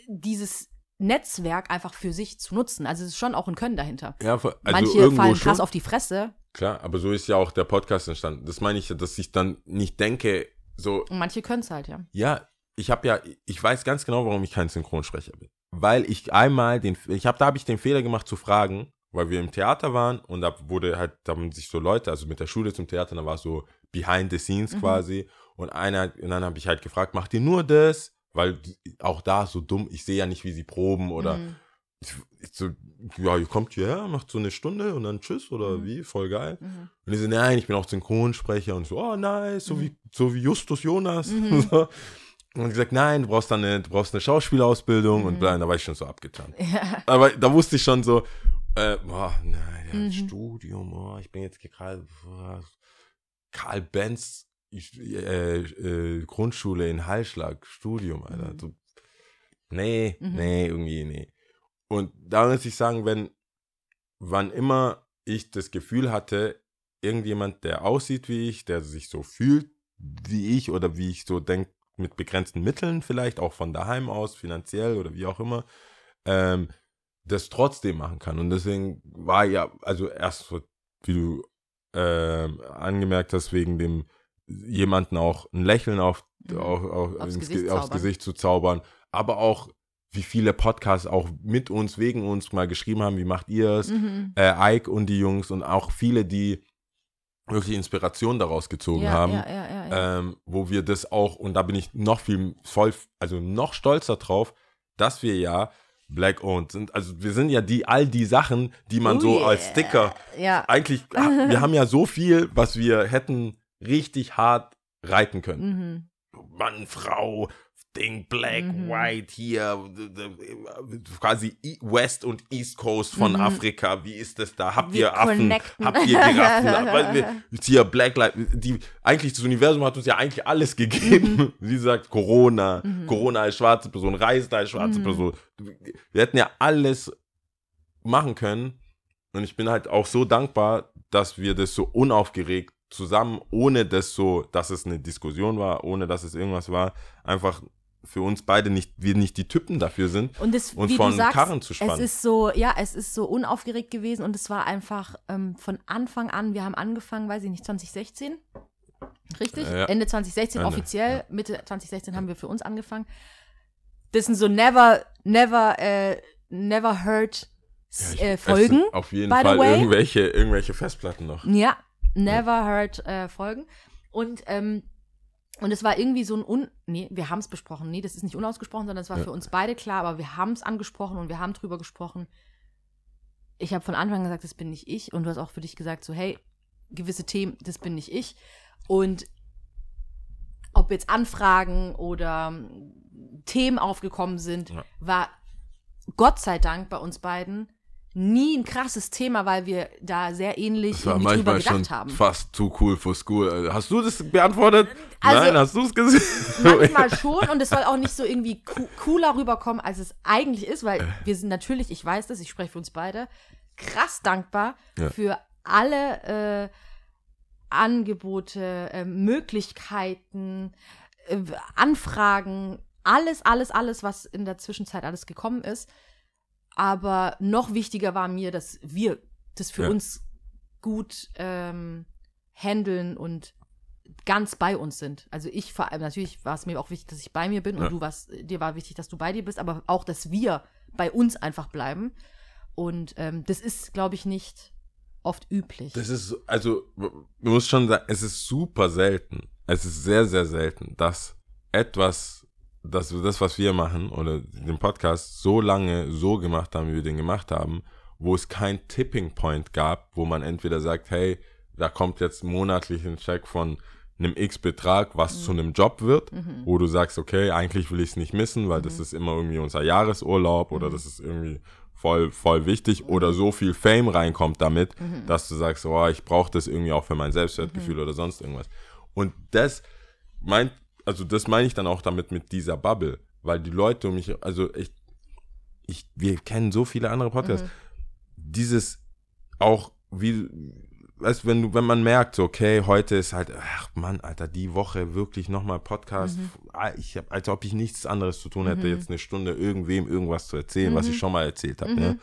dieses Netzwerk einfach für sich zu nutzen. Also es ist schon auch ein Können dahinter. Ja, also Manche fallen schon. krass auf die Fresse, Klar, aber so ist ja auch der Podcast entstanden. Das meine ich ja, dass ich dann nicht denke, so, Und manche können es halt, ja. ja, ich habe ja, ich weiß ganz genau, warum ich kein Synchronsprecher bin. Weil ich einmal den, ich habe, da habe ich den Fehler gemacht zu fragen, weil wir im Theater waren und da wurde halt, da haben sich so Leute, also mit der Schule zum Theater, da war so behind the scenes Mhm. quasi und einer, und dann habe ich halt gefragt, macht ihr nur das? Weil auch da so dumm, ich sehe ja nicht, wie sie proben oder Mhm. ich, ich so, ja, ihr kommt hierher, macht so eine Stunde und dann tschüss oder Mhm. wie, voll geil. Mhm. Und die so, nein, ich bin auch Synchronsprecher und so, oh nice, so, Mhm. wie, so wie Justus Jonas. Mhm. So. Und ich gesagt, nein, du brauchst dann eine, du brauchst eine Schauspielausbildung und Mhm. bla, da war ich schon so abgetan. Ja. Aber da wusste ich schon so, äh, boah, nein, ja, Mhm. Studium, boah, ich bin jetzt gerade Karl Benz äh, äh, Grundschule in Hallschlag, Studium, Alter. Mhm. So, nee, Mhm. nee, irgendwie, nee. Und da muss ich sagen, wenn, wann immer ich das Gefühl hatte, irgendjemand, der aussieht wie ich, der sich so fühlt wie ich oder wie ich so denke, mit begrenzten Mitteln vielleicht, auch von daheim aus, finanziell oder wie auch immer, ähm, das trotzdem machen kann. Und deswegen war ja, also erst, so, wie du ähm, angemerkt hast, wegen dem jemanden auch ein Lächeln auf, Mhm. auf, auf, Aufs ins, Gesicht Ge- aufs. Gesicht zu zaubern, aber auch wie viele Podcasts auch mit uns, wegen uns mal geschrieben haben, wie macht ihr es? Mhm. Äh, Ike und die Jungs und auch viele, die wirklich Inspiration daraus gezogen ja, haben ja, ja, ja, ja. ähm, wo wir das auch, und da bin ich noch viel voll, also noch stolzer drauf, dass wir ja Black Owned sind. Also wir sind ja die, all die Sachen, die man Oh so yeah. als Sticker, ja. eigentlich, wir haben ja so viel, was wir hätten richtig hart reiten können. Mhm. Mann, Frau, Ding, Black, Mhm. White, hier, d- quasi E- West und East Coast von Mhm. Afrika. Wie ist das da? Habt Wir ihr Affen? connecten. Habt ihr Giraffen? Jetzt hier Black Lives, die, eigentlich das Universum hat uns ja eigentlich alles gegeben. Wie gesagt, Corona, Mhm. Corona als schwarze Person, Reis als schwarze Mhm. Person. Wir hätten ja alles machen können. Und ich bin halt auch so dankbar, dass wir das so unaufgeregt zusammen, ohne das so, dass es eine Diskussion war, ohne dass es irgendwas war, einfach für uns beide nicht, wir nicht die Typen dafür sind. Und, Und wie von sagst, Karren zu es spannen. ist so, ja, es ist so unaufgeregt gewesen und es war einfach ähm, von Anfang an, wir haben angefangen, weiß ich nicht, 2016, richtig? Ja. Ende 2016 Ende, offiziell, ja. Mitte 2016 haben wir für uns angefangen. Das sind so never, never, äh, never heard Ja, äh, es Folgen. Auf jeden Fall irgendwelche, irgendwelche Festplatten noch. Ja, never heard äh, Folgen. Und, ähm, und es war irgendwie so ein Un. Nee, wir haben es besprochen. Nee, das ist nicht unausgesprochen, sondern es war Ja. für uns beide klar, aber wir haben es angesprochen und wir haben drüber gesprochen. Ich habe von Anfang an gesagt, das bin nicht ich. Und du hast auch für dich gesagt, so, hey, gewisse Themen, das bin nicht ich. Und ob jetzt Anfragen oder ähm, Themen aufgekommen sind, Ja. war Gott sei Dank bei uns beiden nie ein krasses Thema, weil wir da sehr ähnlich Das war drüber manchmal gedacht schon haben. fast too cool for school. Hast du das beantwortet? Also- Nein, hast du es gesehen? Manchmal schon und es soll auch nicht so irgendwie coo- cooler rüberkommen, als es eigentlich ist, weil wir sind natürlich, ich weiß das, ich spreche für uns beide, krass dankbar Ja. für alle äh, Angebote, äh, Möglichkeiten, äh, Anfragen, alles, alles, alles, was in der Zwischenzeit alles gekommen ist. Aber noch wichtiger war mir, dass wir das für Ja. uns gut ähm, handeln und ganz bei uns sind. Also ich vor allem, natürlich war es mir auch wichtig, dass ich bei mir bin Ja. und du warst, dir war wichtig, dass du bei dir bist, aber auch, dass wir bei uns einfach bleiben. Und ähm, das ist, glaube ich, nicht oft üblich. Das ist, also, man muss schon sagen, es ist super selten. Es ist sehr, sehr selten, dass etwas, dass wir das, was wir machen, oder den Podcast so lange so gemacht haben, wie wir den gemacht haben, wo es kein Tipping Point gab, wo man entweder sagt, hey, da kommt jetzt monatlich ein Check von einem X-Betrag, was zu einem Job wird, Mhm. wo du sagst, okay, eigentlich will ich es nicht missen, weil das ist immer irgendwie unser Jahresurlaub oder Mhm. das ist irgendwie voll, voll wichtig oder so viel Fame reinkommt damit, Mhm. dass du sagst, oh, ich brauche das irgendwie auch für mein Selbstwertgefühl oder sonst irgendwas. Und das meint, also das meine ich dann auch damit mit dieser Bubble, weil die Leute um mich, also ich, ich, wir kennen so viele andere Podcasts. Dieses auch wie, weißt du, wenn du, wenn man merkt, so, okay, heute ist halt, ach Mann, Alter, die Woche wirklich nochmal Podcast. Ah, Ich hab, als ob ich nichts anderes zu tun hätte, jetzt eine Stunde irgendwem irgendwas zu erzählen, was ich schon mal erzählt habe. Ne?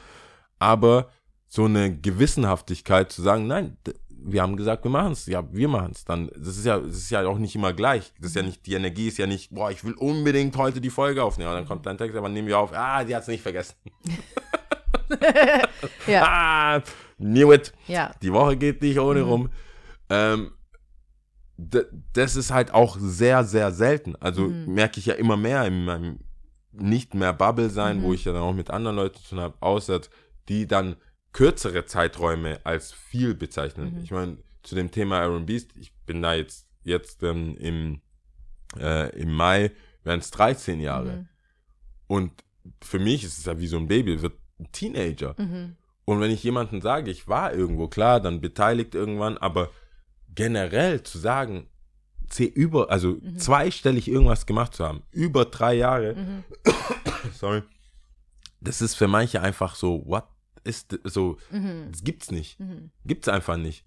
Aber so eine Gewissenhaftigkeit zu sagen, nein, wir haben gesagt, wir machen es. Ja, wir machen es. Dann, das ist ja, das ist ja auch nicht immer gleich. Das ist ja nicht, die Energie ist ja nicht, boah, ich will unbedingt heute die Folge aufnehmen. Und dann kommt dein Text, aber nehmen wir auf, ah, die hat es nicht vergessen. Ja. Ah, knew it. Ja. Die Woche geht nicht ohne rum. Ähm, das ist halt auch sehr, sehr selten. Also merke ich ja immer mehr in meinem nicht mehr Bubble sein, wo ich ja dann auch mit anderen Leuten zu tun habe, außer die dann kürzere Zeiträume als viel bezeichnen. Ich meine, zu dem Thema Iron Beast, ich bin da jetzt, jetzt ähm, im, äh, im Mai, werden es 13 Jahre. Und für mich ist es ja wie so ein Baby, wird ein Teenager. Und wenn ich jemandem sage, ich war irgendwo, klar, dann beteiligt irgendwann, aber generell zu sagen, C über, also zweistellig irgendwas gemacht zu haben, über drei Jahre, sorry, das ist für manche einfach so, what ist so, das gibt's nicht. Gibt's einfach nicht.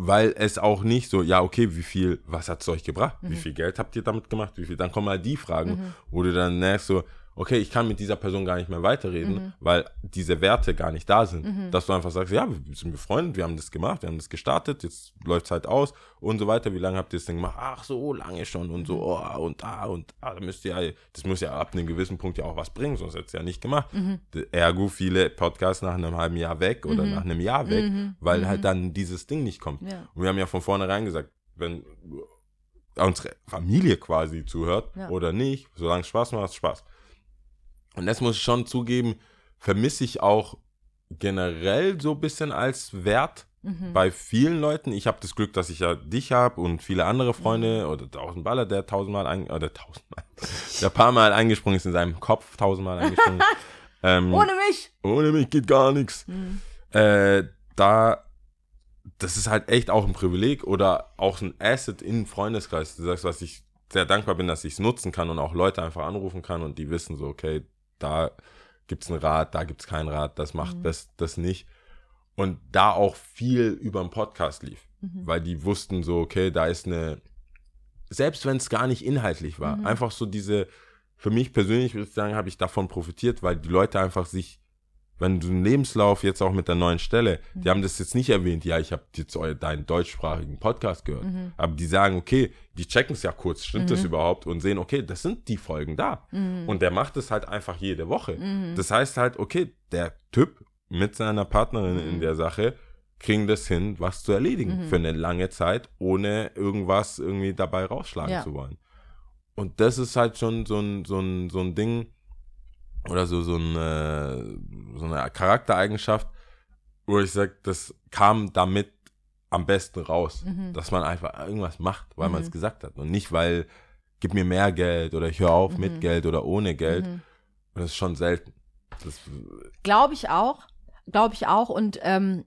Weil es auch nicht so, ja, okay, wie viel, was hat's euch gebracht? Wie viel Geld habt ihr damit gemacht? Wie viel? Dann kommen halt die Fragen, wo du dann merkst so, okay, ich kann mit dieser Person gar nicht mehr weiterreden, weil diese Werte gar nicht da sind. Dass du einfach sagst, ja, wir sind befreundet, wir haben das gemacht, wir haben das gestartet, jetzt läuft's halt aus und so weiter. Wie lange habt ihr das denn gemacht? Ach, so lange schon und so, oh, und da und ah, da müsst ihr ja, das muss ja ab einem gewissen Punkt ja auch was bringen, sonst hättest du ja nicht gemacht. Ergo viele Podcasts nach einem halben Jahr weg oder nach einem Jahr weg, weil halt dann dieses Ding nicht kommt. Ja. Und wir haben ja von vornherein gesagt, wenn unsere Familie quasi zuhört Ja. oder nicht, solange es Spaß macht, Spaß. Und das muss ich schon zugeben, vermisse ich auch generell so ein bisschen als Wert Mhm. bei vielen Leuten. Ich habe das Glück, dass ich ja dich habe und viele andere Freunde Mhm. oder tausend Baller, der tausendmal ein, oder tausendmal, der paar Mal eingesprungen ist in seinem Kopf, tausendmal eingesprungen. ähm, Ohne mich. ohne mich geht gar nichts. Äh, da, das ist halt echt auch ein Privileg oder auch ein Asset in Freundeskreis. Du sagst, was ich sehr dankbar bin, dass ich es nutzen kann und auch Leute einfach anrufen kann und die wissen so, okay, da gibt's einen Rat, da gibt's keinen Rat, das macht das, das nicht. Und da auch viel über den Podcast lief, weil die wussten so, okay, da ist eine, selbst wenn es gar nicht inhaltlich war, einfach so diese, für mich persönlich würde ich sagen, habe ich davon profitiert, weil die Leute einfach sich, wenn du einen Lebenslauf jetzt auch mit der neuen Stelle, die haben das jetzt nicht erwähnt, ja, ich habe jetzt deinen deutschsprachigen Podcast gehört, aber die sagen, okay, die checken es ja kurz, stimmt das überhaupt? Und sehen, okay, das sind die Folgen da. Und der macht es halt einfach jede Woche. Das heißt halt, okay, der Typ mit seiner Partnerin in der Sache kriegen das hin, was zu erledigen für eine lange Zeit, ohne irgendwas irgendwie dabei rausschlagen Ja. zu wollen. Und das ist halt schon so ein, so ein, so ein Ding oder so, so, ein, äh, so eine Charaktereigenschaft, wo ich sage, das kam damit am besten raus, dass man einfach irgendwas macht, weil man es gesagt hat und nicht, weil gib mir mehr Geld oder ich höre auf mit Geld oder ohne Geld. Und das ist schon selten. Glaube ich auch. Glaube ich auch. Und ähm,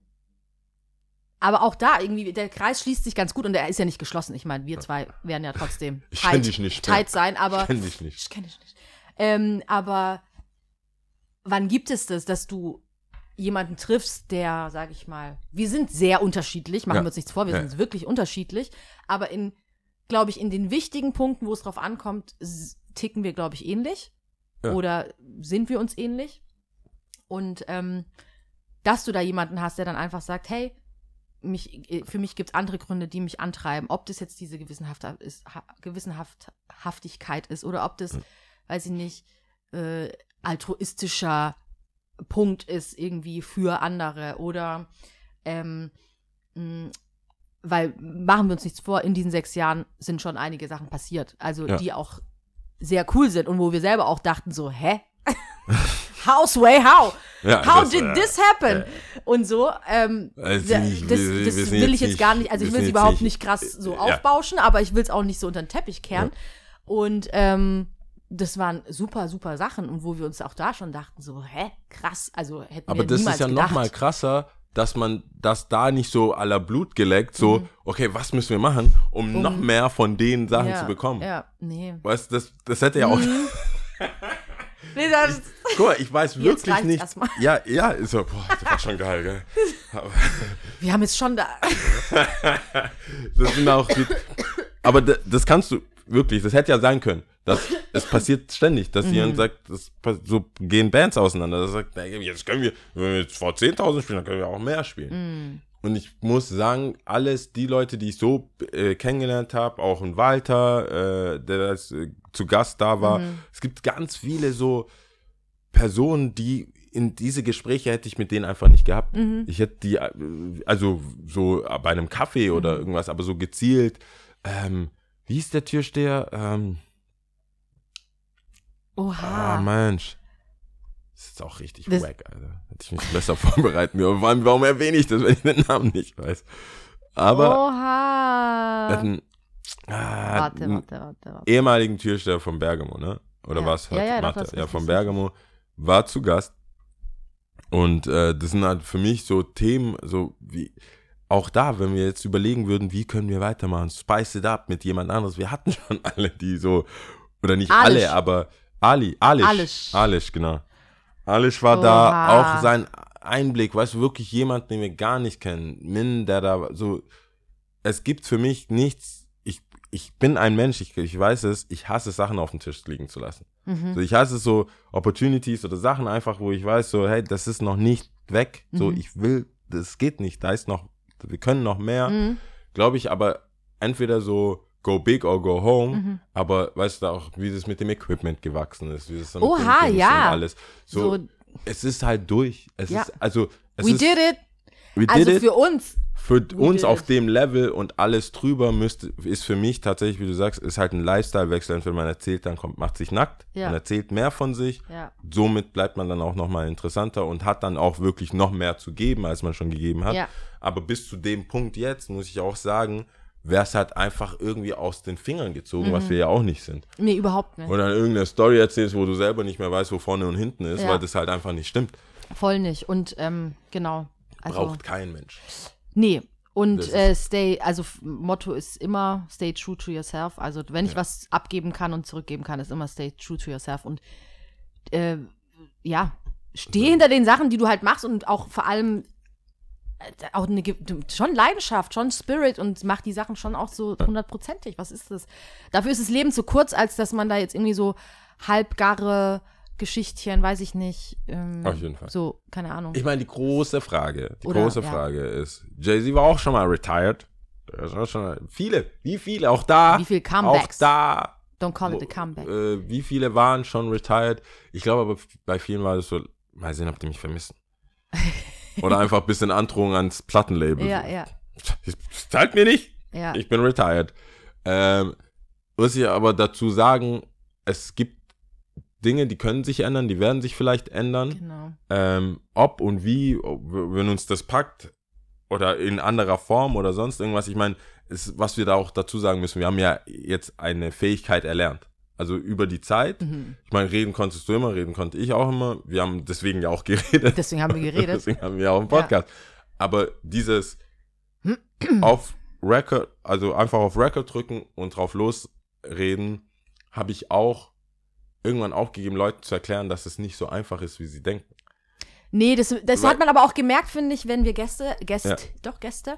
aber auch da irgendwie, der Kreis schließt sich ganz gut und der ist ja nicht geschlossen. Ich meine, wir zwei werden ja trotzdem Ich kenn dich nicht, tight sein, aber ich kenn dich nicht. ich kenne dich nicht. Ähm, aber wann gibt es das, dass du jemanden triffst, der, sag ich mal, wir sind sehr unterschiedlich, machen Ja. wir uns nichts vor, wir Ja. sind wirklich unterschiedlich, aber in, glaube ich, in den wichtigen Punkten, wo es drauf ankommt, ticken wir, glaube ich, ähnlich Ja. oder sind wir uns ähnlich und ähm, dass du da jemanden hast, der dann einfach sagt, hey, mich, für mich gibt es andere Gründe, die mich antreiben. Ob das jetzt diese Gewissenhaft ist, ha, Gewissenhaftigkeit ist oder ob das, weiß ich nicht, äh, altruistischer Punkt ist irgendwie für andere oder ähm, mh, weil machen wir uns nichts vor, in diesen sechs Jahren sind schon einige Sachen passiert, also Ja. die auch sehr cool sind und wo wir selber auch dachten so, hä? Houseway, how? Ja, How das, did äh, this happen? Und so, ähm, Also nicht- das, das will ich jetzt nicht- gar nicht, also ich will es überhaupt nicht- krass so Ja. aufbauschen, aber ich will es auch nicht so unter den Teppich kehren. Und ähm, das waren super, super Sachen und wo wir uns auch da schon dachten, so, hä, krass, also hätten Aber wir das niemals ist ja gedacht. noch mal krasser, dass man das da nicht so aller Blut geleckt, so, Mhm. okay, was müssen wir machen, um, noch mehr von den Sachen ja, zu bekommen. Ja, nee. Weißt du, das, das hätte ja auch. Nee, das, Guck mal, ich weiß wirklich nicht. Ja, ja, so, boah, das war schon geil, gell? Aber wir haben jetzt schon da. das sind auch die, Aber d- das kannst du wirklich, das hätte ja sein können. Das, es passiert ständig, dass Mhm. jemand sagt, das, so gehen Bands auseinander. Das sagt, ey, jetzt können wir, wenn wir jetzt vor 10.000 spielen, dann können wir auch mehr spielen. Mhm. Und ich muss sagen, alles, die Leute, die ich so äh, kennengelernt habe, auch ein Walter, äh, der das, äh, zu Gast da war, es gibt ganz viele so Personen, die in diese Gespräche hätte ich mit denen einfach nicht gehabt. Ich hätte die, äh, also so bei einem Kaffee oder irgendwas, aber so gezielt, ähm, wie ist der Türsteher? Ähm, Oha. Ah, Mensch. Das ist auch richtig Das- wack, Alter. Hätte ich mich besser vorbereiten müssen. Vor allem, warum erwähne ich das, wenn ich den Namen nicht weiß? Aber Oha. hatten ah, Warte, warte, warte, warte. ehemaligen Türsteher von Bergamo, ne? Oder Ja. was? Ja, ja, Mathe? ja, von. Bergamo. War zu Gast. Und äh, das sind halt für mich so Themen, so wie auch da, wenn wir jetzt überlegen würden, wie können wir weitermachen, spice it up mit jemand anderes. Wir hatten schon alle, die so, oder nicht Alish. alle, aber Ali, Alish. Alish. Alish, genau. Alish war Oha. da, auch sein Einblick, weißt du, wirklich jemand, den wir gar nicht kennen. Min, der da so, es gibt für mich nichts, ich, ich bin ein Mensch, ich, ich weiß es, ich hasse Sachen auf dem Tisch liegen zu lassen. Mhm. So, ich hasse so Opportunities oder Sachen einfach, wo ich weiß, so, hey, das ist noch nicht weg. So, Mhm. ich will, das geht nicht, da ist noch, wir können noch mehr. Mhm. Glaube ich, aber entweder so go big or go home, Mhm. aber weißt du auch, wie das mit dem Equipment gewachsen ist, wie das dann mit Oha, den Dings ja. und alles. So, So, es ist halt durch. Es Ja. ist, also, es we ist, did it. we did Also it. für uns. Für uns did auf it. dem Level und alles drüber müsste, ist für mich tatsächlich, wie du sagst, ist halt ein Lifestyle-Wechsel. Entweder man erzählt, dann kommt, macht sich nackt, Ja. man erzählt mehr von sich. Ja. Somit bleibt man dann auch nochmal interessanter und hat dann auch wirklich noch mehr zu geben, als man schon gegeben hat. Ja. Aber bis zu dem Punkt jetzt, muss ich auch sagen, wäre es halt einfach irgendwie aus den Fingern gezogen, Mhm. was wir ja auch nicht sind. Nee, überhaupt nicht. Oder irgendeine Story erzählst, wo du selber nicht mehr weißt, wo vorne und hinten ist, Ja. weil das halt einfach nicht stimmt. Voll nicht. Und ähm, genau. Also, Braucht kein Mensch. Nee. Und äh, stay, also Motto ist immer stay true to yourself. Also wenn ich was abgeben kann und zurückgeben kann, ist immer stay true to yourself. Und äh, ja, steh hinter den Sachen, die du halt machst und auch vor allem auch eine, schon Leidenschaft, schon Spirit und mach die Sachen schon auch so hundertprozentig. Was ist das? Dafür ist das Leben zu kurz, als dass man da jetzt irgendwie so halbgare Geschichtchen, weiß ich nicht. Ähm, Auf jeden Fall. So, keine Ahnung. Ich meine, die große Frage, die Oder, große ja. Frage ist, Jay-Z war auch schon mal retired. Auch schon mal, viele, wie viele, auch da. Wie viele Auch Comebacks? da. Don't call it a comeback. Äh, wie viele waren schon retired? Ich glaube aber bei vielen war das so, mal sehen, ob die mich vermissen. Oder einfach ein bisschen Androhung ans Plattenlabel. Ja, ja, Zahlt mir nicht. ja. Ich bin retired. Ähm, muss ich aber dazu sagen, es gibt Dinge, die können sich ändern, die werden sich vielleicht ändern. Genau. Ähm, ob und wie, ob- wenn uns das packt oder in anderer Form oder sonst irgendwas. Ich meine, was wir da auch dazu sagen müssen, wir haben ja jetzt eine Fähigkeit erlernt. Also über die Zeit. Mhm. Ich meine, reden konntest du immer, reden konnte ich auch immer. Wir haben deswegen ja auch geredet. Deswegen haben wir geredet. Deswegen haben wir auch einen Podcast. Aber dieses auf Record, also einfach auf Record drücken und drauf losreden, habe ich auch irgendwann aufgegeben, Leuten zu erklären, dass es nicht so einfach ist, wie sie denken. Nee, das, das Weil- hat man aber auch gemerkt, finde ich, wenn wir Gäste, Gäste, Ja. doch Gäste,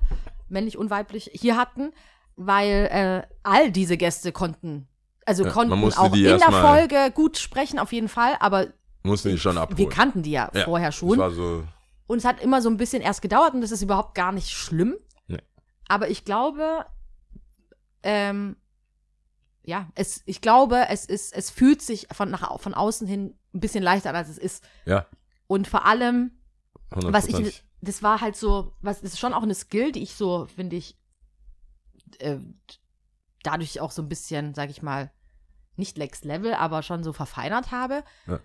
männlich und weiblich, hier hatten, weil äh, all diese Gäste konnten, also Ja, konnten auch in der Folge gut sprechen, auf jeden Fall, aber Mussten die schon abholen. wir kannten die ja, Ja, vorher schon. so, Und es hat immer so ein bisschen erst gedauert und das ist überhaupt gar nicht schlimm. Nee. Aber ich glaube, ähm, ja, es, ich glaube, es ist, es fühlt sich von, nach, von außen hin ein bisschen leichter an, als es ist. ja, Und vor allem, was ich, 100%. das war halt so, was das ist schon auch eine Skill, die ich so, finde ich, äh, dadurch auch so ein bisschen, sag ich mal, nicht Next Level, aber schon so verfeinert habe. Ja.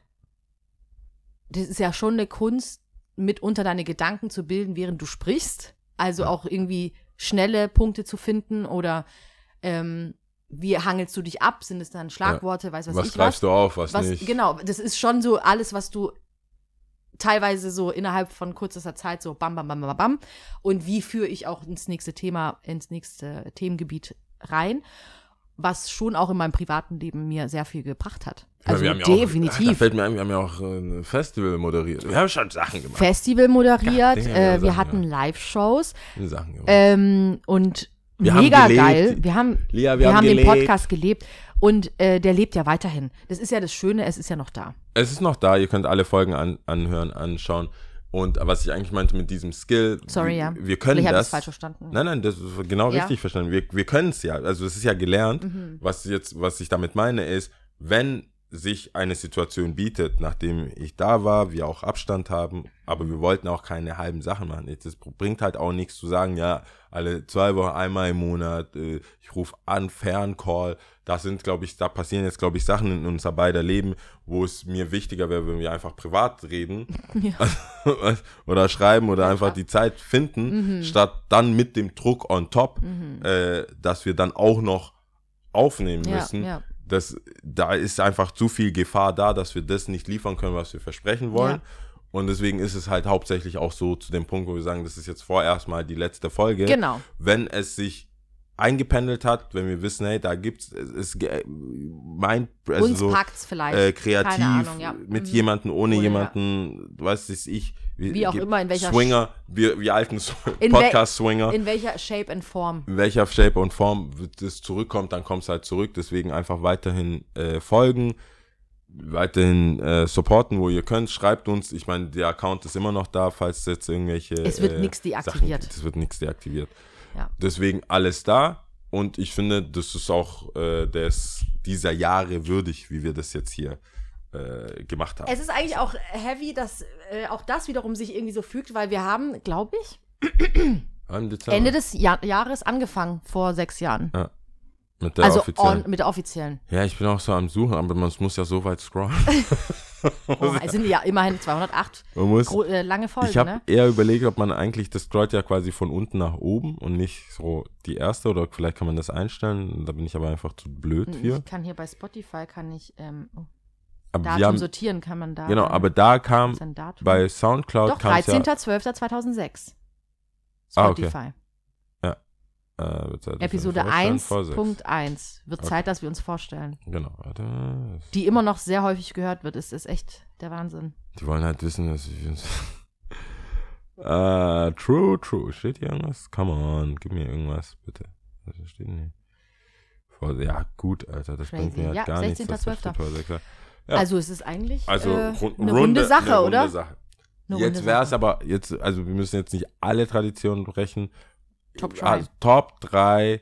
Das ist ja schon eine Kunst, mitunter deine Gedanken zu bilden, während du sprichst. Also Ja. auch irgendwie schnelle Punkte zu finden oder ähm, wie hangelst du dich ab? Sind es dann Schlagworte, weiß was, was ich greifst du auf, was, was, nicht. Genau, das ist schon so alles, was du teilweise so innerhalb von kürzester Zeit so bam, bam, bam, bam, bam. Und wie führe ich auch ins nächste Thema, ins nächste Themengebiet rein, was schon auch in meinem privaten Leben mir sehr viel gebracht hat. Ja, Also wir haben ja Auch, da definitiv. fällt mir ein, wir haben ja auch äh, ein Festival moderiert. Wir haben schon Sachen gemacht. Festival moderiert, Ja, äh, ja, wir Sachen, hatten ja. Live-Shows Sachen gemacht. ähm, und Wir mega geil. Wir haben, Lia, wir wir haben haben den. Podcast gelebt und äh, der lebt ja weiterhin. Das ist ja das Schöne, es ist ja noch da. Es ist noch da, ihr könnt alle Folgen an, anhören, anschauen. Und was ich eigentlich meinte mit diesem Skill, Sorry, wir, ja. wir können Vielleicht habe ich das. es falsch verstanden. Nein, nein, das ist genau Ja. richtig verstanden. Wir, wir können es ja. Also es ist ja gelernt. Mhm. Was jetzt, was ich damit meine, ist, wenn sich eine Situation bietet, nachdem ich da war, wir auch Abstand haben, aber wir wollten auch keine halben Sachen machen. Das bringt halt auch nichts zu sagen, ja, alle zwei Wochen, einmal im Monat, äh, ich rufe an, Ferncall. Das sind, glaube ich, da passieren jetzt, glaube ich, Sachen in unser beider Leben, wo es mir wichtiger wäre, wenn wir einfach privat reden oder schreiben oder einfach die Zeit finden, statt dann mit dem Druck on top, äh, dass wir dann auch noch aufnehmen Ja, müssen. ja. Das, da ist einfach zu viel Gefahr da, dass wir das nicht liefern können, was wir versprechen wollen. Ja. Und deswegen ist es halt hauptsächlich auch so zu dem Punkt, wo wir sagen, das ist jetzt vorerst mal die letzte Folge. Genau. Wenn es sich eingependelt hat, wenn wir wissen, hey, da gibt's, es ge- mein, also Uns so, packt's vielleicht. äh, kreativ Keine Ahnung, ja. mit Mhm. jemanden, ohne ja. jemanden, weiß ich, ich Wie auch gibt immer, in welcher Swinger, wir, wir alten In wel- Podcast-Swinger, In welcher Shape and Form? in welcher Shape und Form es zurückkommt, dann kommt es halt zurück. Deswegen einfach weiterhin äh, folgen, weiterhin äh, supporten, wo ihr könnt. Schreibt uns. Ich meine, der Account ist immer noch da, falls jetzt irgendwelche. Es wird äh, Sachen deaktiviert. gibt. Es wird nichts deaktiviert. Ja. Deswegen alles da. Und ich finde, das ist auch äh, des, dieser Jahre würdig, wie wir das jetzt hier äh, gemacht haben. Es ist eigentlich auch heavy, dass äh, auch das wiederum sich irgendwie so fügt, weil wir haben, glaube ich. Ende des Jahr Jahres angefangen, vor sechs Jahren. Mit der also offiziellen. on, mit der offiziellen. Ja, ich bin auch so am Suchen, aber man muss ja so weit scrollen. Oh, es sind ja immerhin 208 Man muss, äh, lange Folgen, ich habe ne? eher überlegt, ob man eigentlich, das scrollt ja quasi von unten nach oben und nicht so die erste oder vielleicht kann man das einstellen. Da bin ich aber einfach zu blöd für. Ich kann hier bei Spotify, kann ich, ähm, oh, Datum haben, sortieren kann man da. genau, aber da kam bei Soundcloud Doch, kam es ja, 13.12.2006. Ah, okay. Äh, Episode wir vorstellen, vor sechs. 1.1. Wird Okay. Zeit, dass wir uns vorstellen. Genau, warte. Die immer noch sehr häufig gehört wird, ist, ist echt der Wahnsinn. Die wollen halt wissen, dass ich uns. äh, true, true. Steht hier irgendwas? Come on, gib mir irgendwas, bitte. Das steht nicht. Vor, ja, gut, Alter, das bringt Crazy. mir halt Ja, gar nichts. dass da 16.12.. steht vor sechs. Ja. Also es ist eigentlich Also äh, eine runde, Sache, eine oder? runde Sache. Eine jetzt wäre es aber, jetzt, also wir müssen jetzt nicht alle Traditionen brechen. Top try. Also, Top 3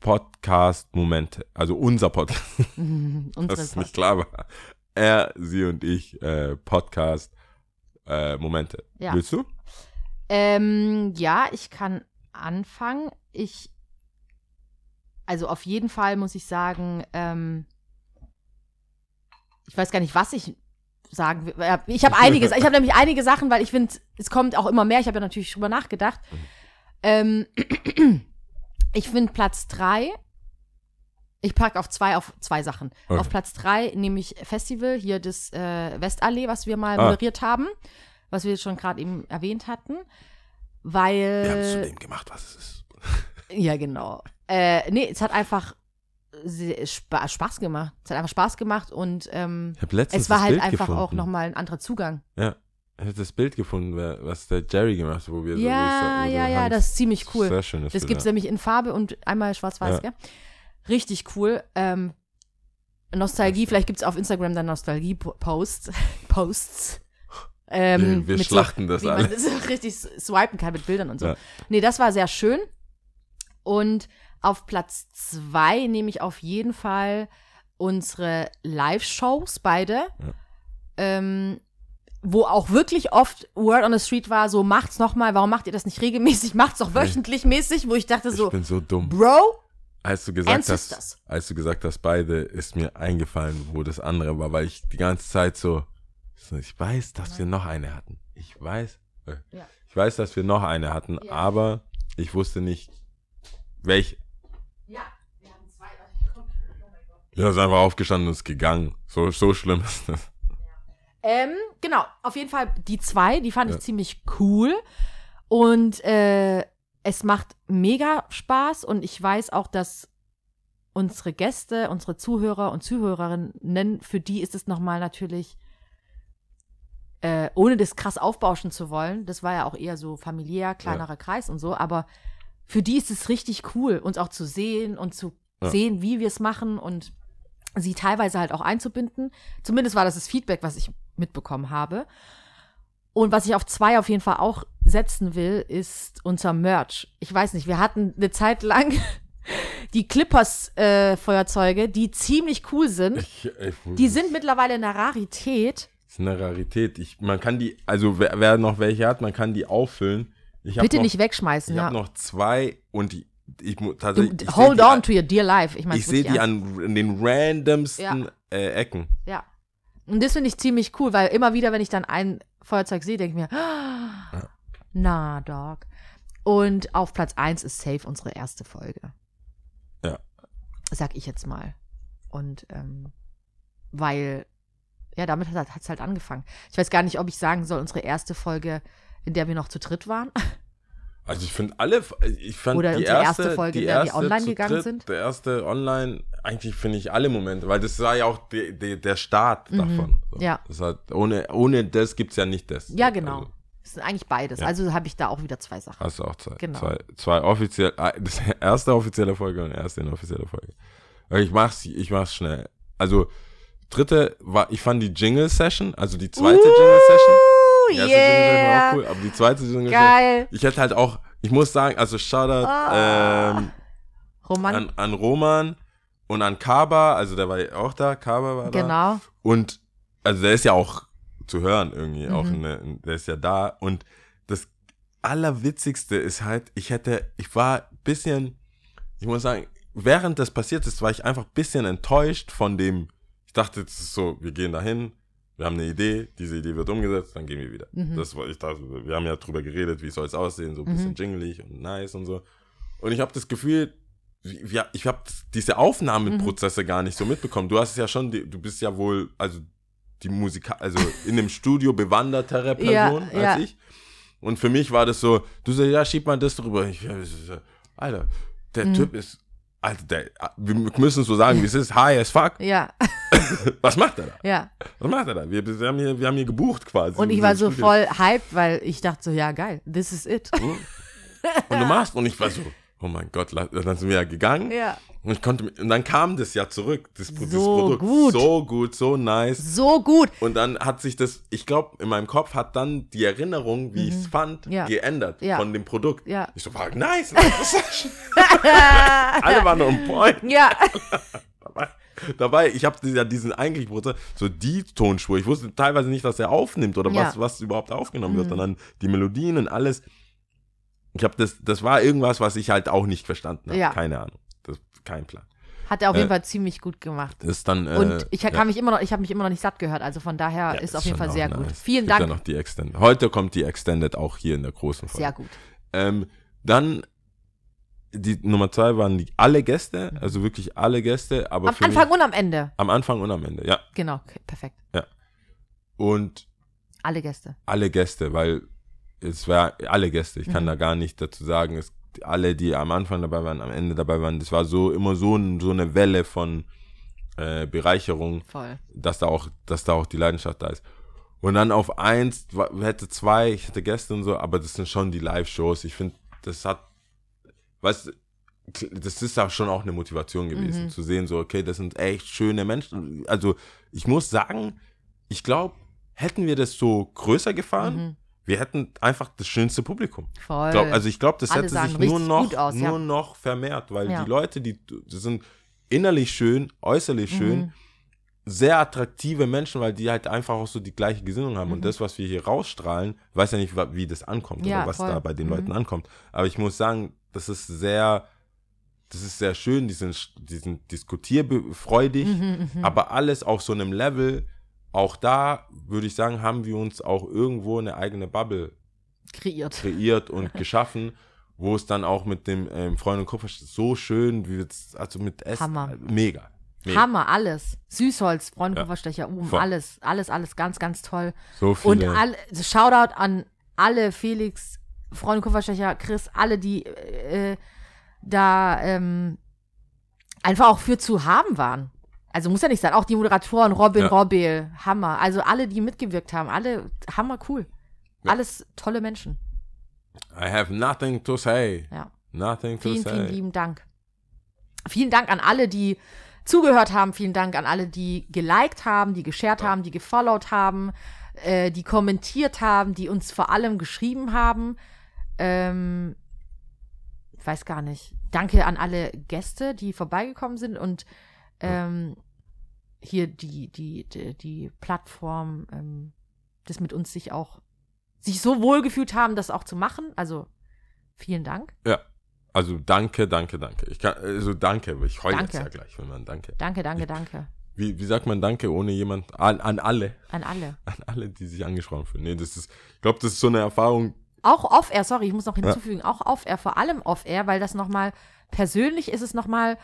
Podcast-Momente. Also unser Podcast, Mhm, das ist nicht klar war. Er, sie und ich, äh, Podcast-Momente. Ja. Willst du? Ähm, ja, ich kann anfangen. Ich, also auf jeden Fall muss ich sagen, ähm, ich weiß gar nicht, was ich sagen will. Ich habe einiges, ich habe nämlich einige Sachen, weil ich finde, es kommt auch immer mehr. Ich habe ja natürlich drüber nachgedacht. Ähm, ich finde Platz drei. Ich packe auf zwei, auf zwei Sachen. Okay. Auf Platz drei nehme ich Festival, hier das äh, Westallee, was wir mal Ah. moderiert haben, was wir schon gerade eben erwähnt hatten. Weil. Wir haben es zu dem gemacht, was es ist. Ja, genau. Äh, nee, es hat einfach Spa Spaß gemacht. Es hat einfach Spaß gemacht und ähm, es war halt Bild einfach gefunden. auch nochmal ein anderer Zugang. Ja. Ich habe das Bild gefunden, was der Jerry gemacht hat, wo wir so. ja, wo ja, ja, Hans- das ist ziemlich cool. Sehr schönes Das gibt es ja. nämlich in Farbe und einmal schwarz-weiß, Ja. Richtig cool. Ähm, Nostalgie, vielleicht gibt es auf Instagram dann Nostalgie-Posts. Posts. Ähm, Wir- schlachten das man das so richtig swipen kann mit Bildern und so. Ja. Nee, das war sehr schön. Und auf Platz zwei nehme ich auf jeden Fall unsere Live-Shows, beide. Ähm, wo auch wirklich oft Word on the Street war, so macht's nochmal, warum macht ihr das nicht regelmäßig, macht's doch wöchentlich mäßig, wo ich dachte Ich so, bin so dumm. Bro, Als du gesagt Ernst hast, als du gesagt hast, beide, ist mir eingefallen, wo das andere war, weil ich die ganze Zeit so, ich weiß, dass wir noch eine hatten. Ich weiß, äh, Ja. ich weiß, dass wir noch eine hatten, Ja. aber ich wusste nicht, welche. ja, wir haben zwei, Ja, ist einfach aufgestanden und ist gegangen. So, so schlimm ist das. Ähm, genau, auf jeden Fall die zwei, die fand Ja. ich ziemlich cool. Und äh, es macht mega Spaß und ich weiß auch, dass unsere Gäste, unsere Zuhörer und Zuhörerinnen, für die ist es nochmal natürlich, äh, ohne das krass aufbauschen zu wollen, das war ja auch eher so familiär, kleinerer Kreis und so, aber für die ist es richtig cool, uns auch zu sehen und zu Ja. sehen, wie wir es machen und sie teilweise halt auch einzubinden. Zumindest war das das Feedback, was ich mitbekommen habe. Und was ich auf zwei auf jeden Fall auch setzen will, ist unser Merch. Ich weiß nicht, wir hatten eine Zeit lang die Clippers-Feuerzeuge, die ziemlich cool sind. Ich, ich, Die sind mittlerweile eine Rarität. ist eine Rarität. Ich, man kann die, also wer, wer noch welche hat, man kann die auffüllen. Bitte noch, nicht wegschmeißen, Ich ja. habe noch zwei und die, ich mu- Du, tatsächlich. ich hold die on an- to your dear life. Ich, mein's Ich sehe die an in den randomsten Ja. äh, Ecken. Ja. Und das finde ich ziemlich cool, weil immer wieder, wenn ich dann ein Feuerzeug sehe, denke ich mir, ah, na, Dog. Und auf Platz 1 ist safe unsere erste Folge. Ja. Sag ich jetzt mal. Und ähm, weil, ja, damit hat es halt angefangen. Ich weiß gar nicht, ob ich sagen soll, unsere erste Folge, in der wir noch zu dritt waren. Also ich finde alle, ich fand Oder die erste erste, Folge, die erste online zu gegangen dritt, sind. Der erste online, eigentlich finde ich alle Momente, weil das war ja auch die, die, der Start davon. So. Mhm. Ja. Das hat, ohne, ohne das gibt es ja nicht das. Ja, genau. Also, Das sind eigentlich beides. Ja. Also habe ich da auch wieder zwei Sachen. hast du auch zwei, Genau. zwei, zwei offiziell, ah, das erste offizielle Folge und erste inoffizielle Folge. Ich mach's, ich mach's schnell. Also, dritte war, ich fand die Jingle Session, also die zweite Jingle Session. Die erste Jingle Session war auch cool, aber die zweite Session. Geil. Ich hätte halt auch, ich muss sagen, also Shoutout Ah. ähm, Roman, an, an Roman und an Kaba, also der war ja auch da, Kaba war da. genau. Und also der ist ja auch zu hören irgendwie, auch Mhm. eine, der ist ja da. Und das Allerwitzigste ist halt, ich hätte, ich war ein bisschen, ich muss sagen, während das passiert ist, war ich einfach ein bisschen enttäuscht von dem, ich dachte, das ist so, wir gehen dahin, wir haben eine Idee, diese Idee wird umgesetzt, dann gehen wir wieder. Mhm. Das war, ich dachte, wir haben ja drüber geredet, wie soll es aussehen, so ein bisschen Mhm. jinglig und nice und so. Und ich habe das Gefühl, wir, ich habe diese Aufnahmeprozesse gar nicht so mitbekommen. Du hast es ja schon, du bist ja wohl, also die Musik, also in dem Studio bewandertere Ja, Person als ja. ich. Und für mich war das so, du sagst, ja, schieb mal das drüber. Ich, ja, Alter, der Mhm. Typ ist, Alter, der, wir müssen so sagen, wie es ist, high as fuck. Ja, Was macht er da? ja. Was macht er da? Wir, wir, haben, hier, wir haben hier gebucht quasi. Und ich war so Studio. voll hyped, weil ich dachte so, ja, geil, this is it. Und du machst, und ich war so, oh mein Gott, dann sind wir ja gegangen. Ja. Und ich konnte, und dann kam das ja zurück, das, Pro- das So Produkt. gut. So gut, so nice. So gut. Und dann hat sich das, ich glaube, in meinem Kopf hat dann die Erinnerung, wie ich es fand, Mhm. Ja. geändert Ja. von dem Produkt. Ja. Ich so, war nice, nice. Alle waren on point. Ja, Dabei, ich habe ja diesen eigentlichen Prozess, so die Tonspur. Ich wusste teilweise nicht, dass er aufnimmt oder Ja. was, was überhaupt aufgenommen wird. Mhm. Und dann die Melodien und alles. Ich habe das, das war irgendwas, was ich halt auch nicht verstanden habe. Ja. Keine Ahnung. Das, kein Plan. hat er auf jeden Äh, Fall ziemlich gut gemacht. Ist dann. Äh, Und ich kann ja. mich immer noch, ich habe mich immer noch nicht satt gehört, also von daher Ja, ist auf jeden Fall sehr auch gut. nice. Vielen Dank. Heute kommt die Extended auch hier in der großen Folge. Sehr gut. Ähm, dann die Nummer zwei waren die, alle Gäste, also wirklich alle Gäste, aber Am für Anfang mich, und am Ende. am Anfang und am Ende, ja. Genau, okay, perfekt. Und Alle Gäste. alle Gäste, weil es war alle Gäste. Ich kann Mhm. da gar nicht dazu sagen, es, alle, die am Anfang dabei waren, am Ende dabei waren, das war so immer so, ein, so eine Welle von äh, Bereicherung, Voll. dass da auch, dass da auch die Leidenschaft da ist. Und dann auf eins, hätte zwei, ich hätte Gäste und so, aber das sind schon die Live-Shows. Ich finde, das hat, weißt das ist auch schon auch eine Motivation gewesen, Mhm. zu sehen, so, okay, das sind echt schöne Menschen. Also, ich muss sagen, ich glaube, hätten wir das so größer gefahren, Mhm. wir hätten einfach das schönste Publikum. Voll. Glaub, also ich glaube, das Alle hätte sich nur noch, aus, ja. nur noch vermehrt, weil Ja. die Leute, die, die sind innerlich schön, äußerlich schön, Mhm. sehr attraktive Menschen, weil die halt einfach auch so die gleiche Gesinnung haben. Und das, was wir hier rausstrahlen, weiß ja nicht, wie das ankommt Mhm. Ja, oder was voll. da bei den Mhm. Leuten ankommt. Aber ich muss sagen, das ist sehr, das ist sehr schön, die sind, die sind diskutierfreudig, Mhm, aber alles auf so einem Level, auch da würde ich sagen, haben wir uns auch irgendwo eine eigene Bubble Kreiert. kreiert und geschaffen, wo es dann auch mit dem ähm, Freund und Kupfer so schön, wie jetzt, also mit Essen, Hammer. mega. mega. Hammer, alles. Süßholz, Freundpufferstecher, um, Voll. alles, alles, alles ganz, ganz toll. So viele. Und alle, Shoutout an alle Felix, Freunde Kupferstecher, Chris, alle, die äh, da ähm, einfach auch für zu haben waren. Also muss ja nicht sein. Auch die Moderatoren, Robin, Ja. Robel, Hammer. Also alle, die mitgewirkt haben, alle Hammer cool. Ja. Alles tolle Menschen. I have nothing to say. Ja. Nothing to Vielen, say. vielen lieben Dank. Vielen Dank an alle, die zugehört haben. Vielen Dank an alle, die geliked haben, die geshared haben, die gefollowt haben. äh, die kommentiert haben, die uns vor allem geschrieben haben. Ähm, ich weiß gar nicht. Danke an alle Gäste, die vorbeigekommen sind und ähm, hier die, die, die, die Plattform, ähm, das mit uns sich auch, sich so wohl gefühlt haben, das auch zu machen. Also vielen Dank. Ja. Also danke, danke, danke. Ich kann, also danke, ich heule jetzt Danke. ja gleich, wenn man danke. Danke, danke, danke. Wie, wie sagt man danke ohne jemand? An, an alle. An alle. An alle, die sich angesprochen fühlen. Nee, das ist, ich glaube, das ist so eine Erfahrung. Auch off-air, sorry, ich muss noch hinzufügen, auch off-air, vor allem off-air, weil das nochmal, persönlich ist es nochmal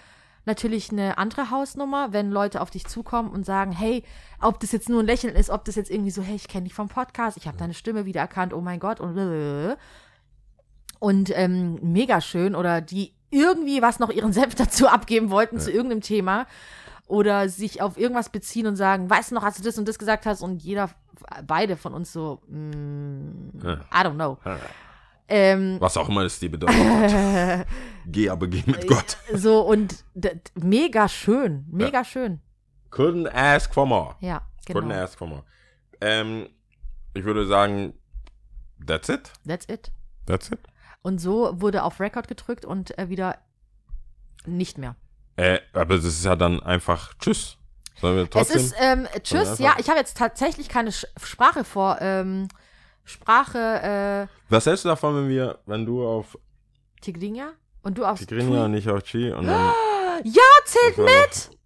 natürlich eine andere Hausnummer, wenn Leute auf dich zukommen und sagen, hey, ob das jetzt nur ein Lächeln ist, ob das jetzt irgendwie so, hey, ich kenne dich vom Podcast, ich habe deine Stimme wiedererkannt, oh mein Gott und blablabla. und ähm, mega schön oder die irgendwie was noch ihren Senf dazu abgeben wollten zu irgendeinem Thema oder sich auf irgendwas beziehen und sagen, weißt du noch, als du das und das gesagt hast und jeder, beide von uns so, mm, Ja. I don't know. Ähm, Was auch immer das dir bedeutet. hat. geh aber geh mit Gott. so und mega schön, mega schön. Couldn't ask for more. Ja, Couldn't genau. ask for more. Ähm, ich würde sagen, that's it. That's it. That's it. Und so wurde auf Record gedrückt und äh, wieder nicht mehr. Äh, aber das ist ja dann einfach Tschüss. Sollen wir trotzdem? Es ist, ähm, tschüss, ja, ich habe jetzt tatsächlich keine Sch Sprache vor, ähm, Sprache, äh, Was hältst du davon, wenn wir, wenn du auf Tigrinya und du aufs Tigrinya Twi- und ich auf Chi und dann Ja, zählt mit!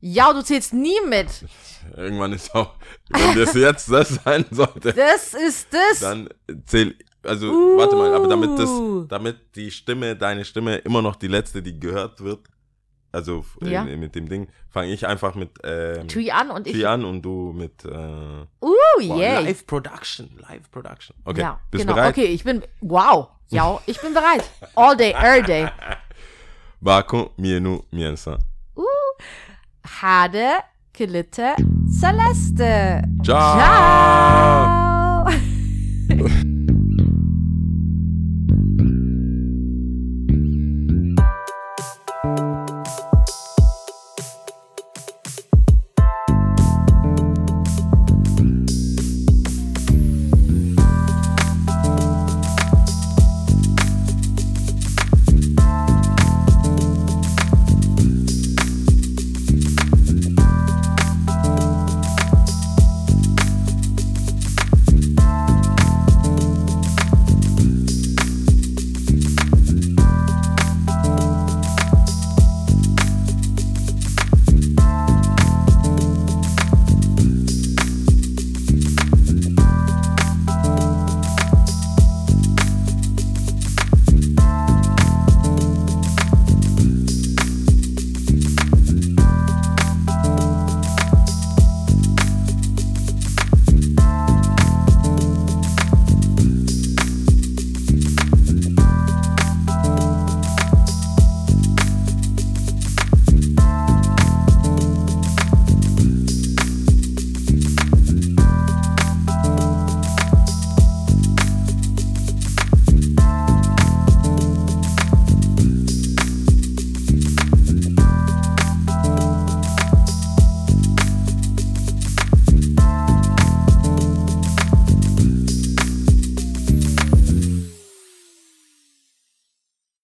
Ja, du zählst nie mit. irgendwann ist auch, wenn das jetzt das sein sollte, Das ist das. dann zähl, also warte mal, aber damit Uh. das, damit die Stimme, deine Stimme immer noch die letzte, die gehört wird, also äh, Ja. mit dem Ding, fange ich einfach mit ähm, Tui an und ich. Chi an und du mit äh, Uh, boah, yay. Live Production, Live Production. Okay, ja, bist du genau. bereit? Okay, ich bin. Wow. Ja, ich bin bereit. All day, every day. Baku Mienu Miensa. Hade, Gelitte, Celeste. Ciao. Ciao.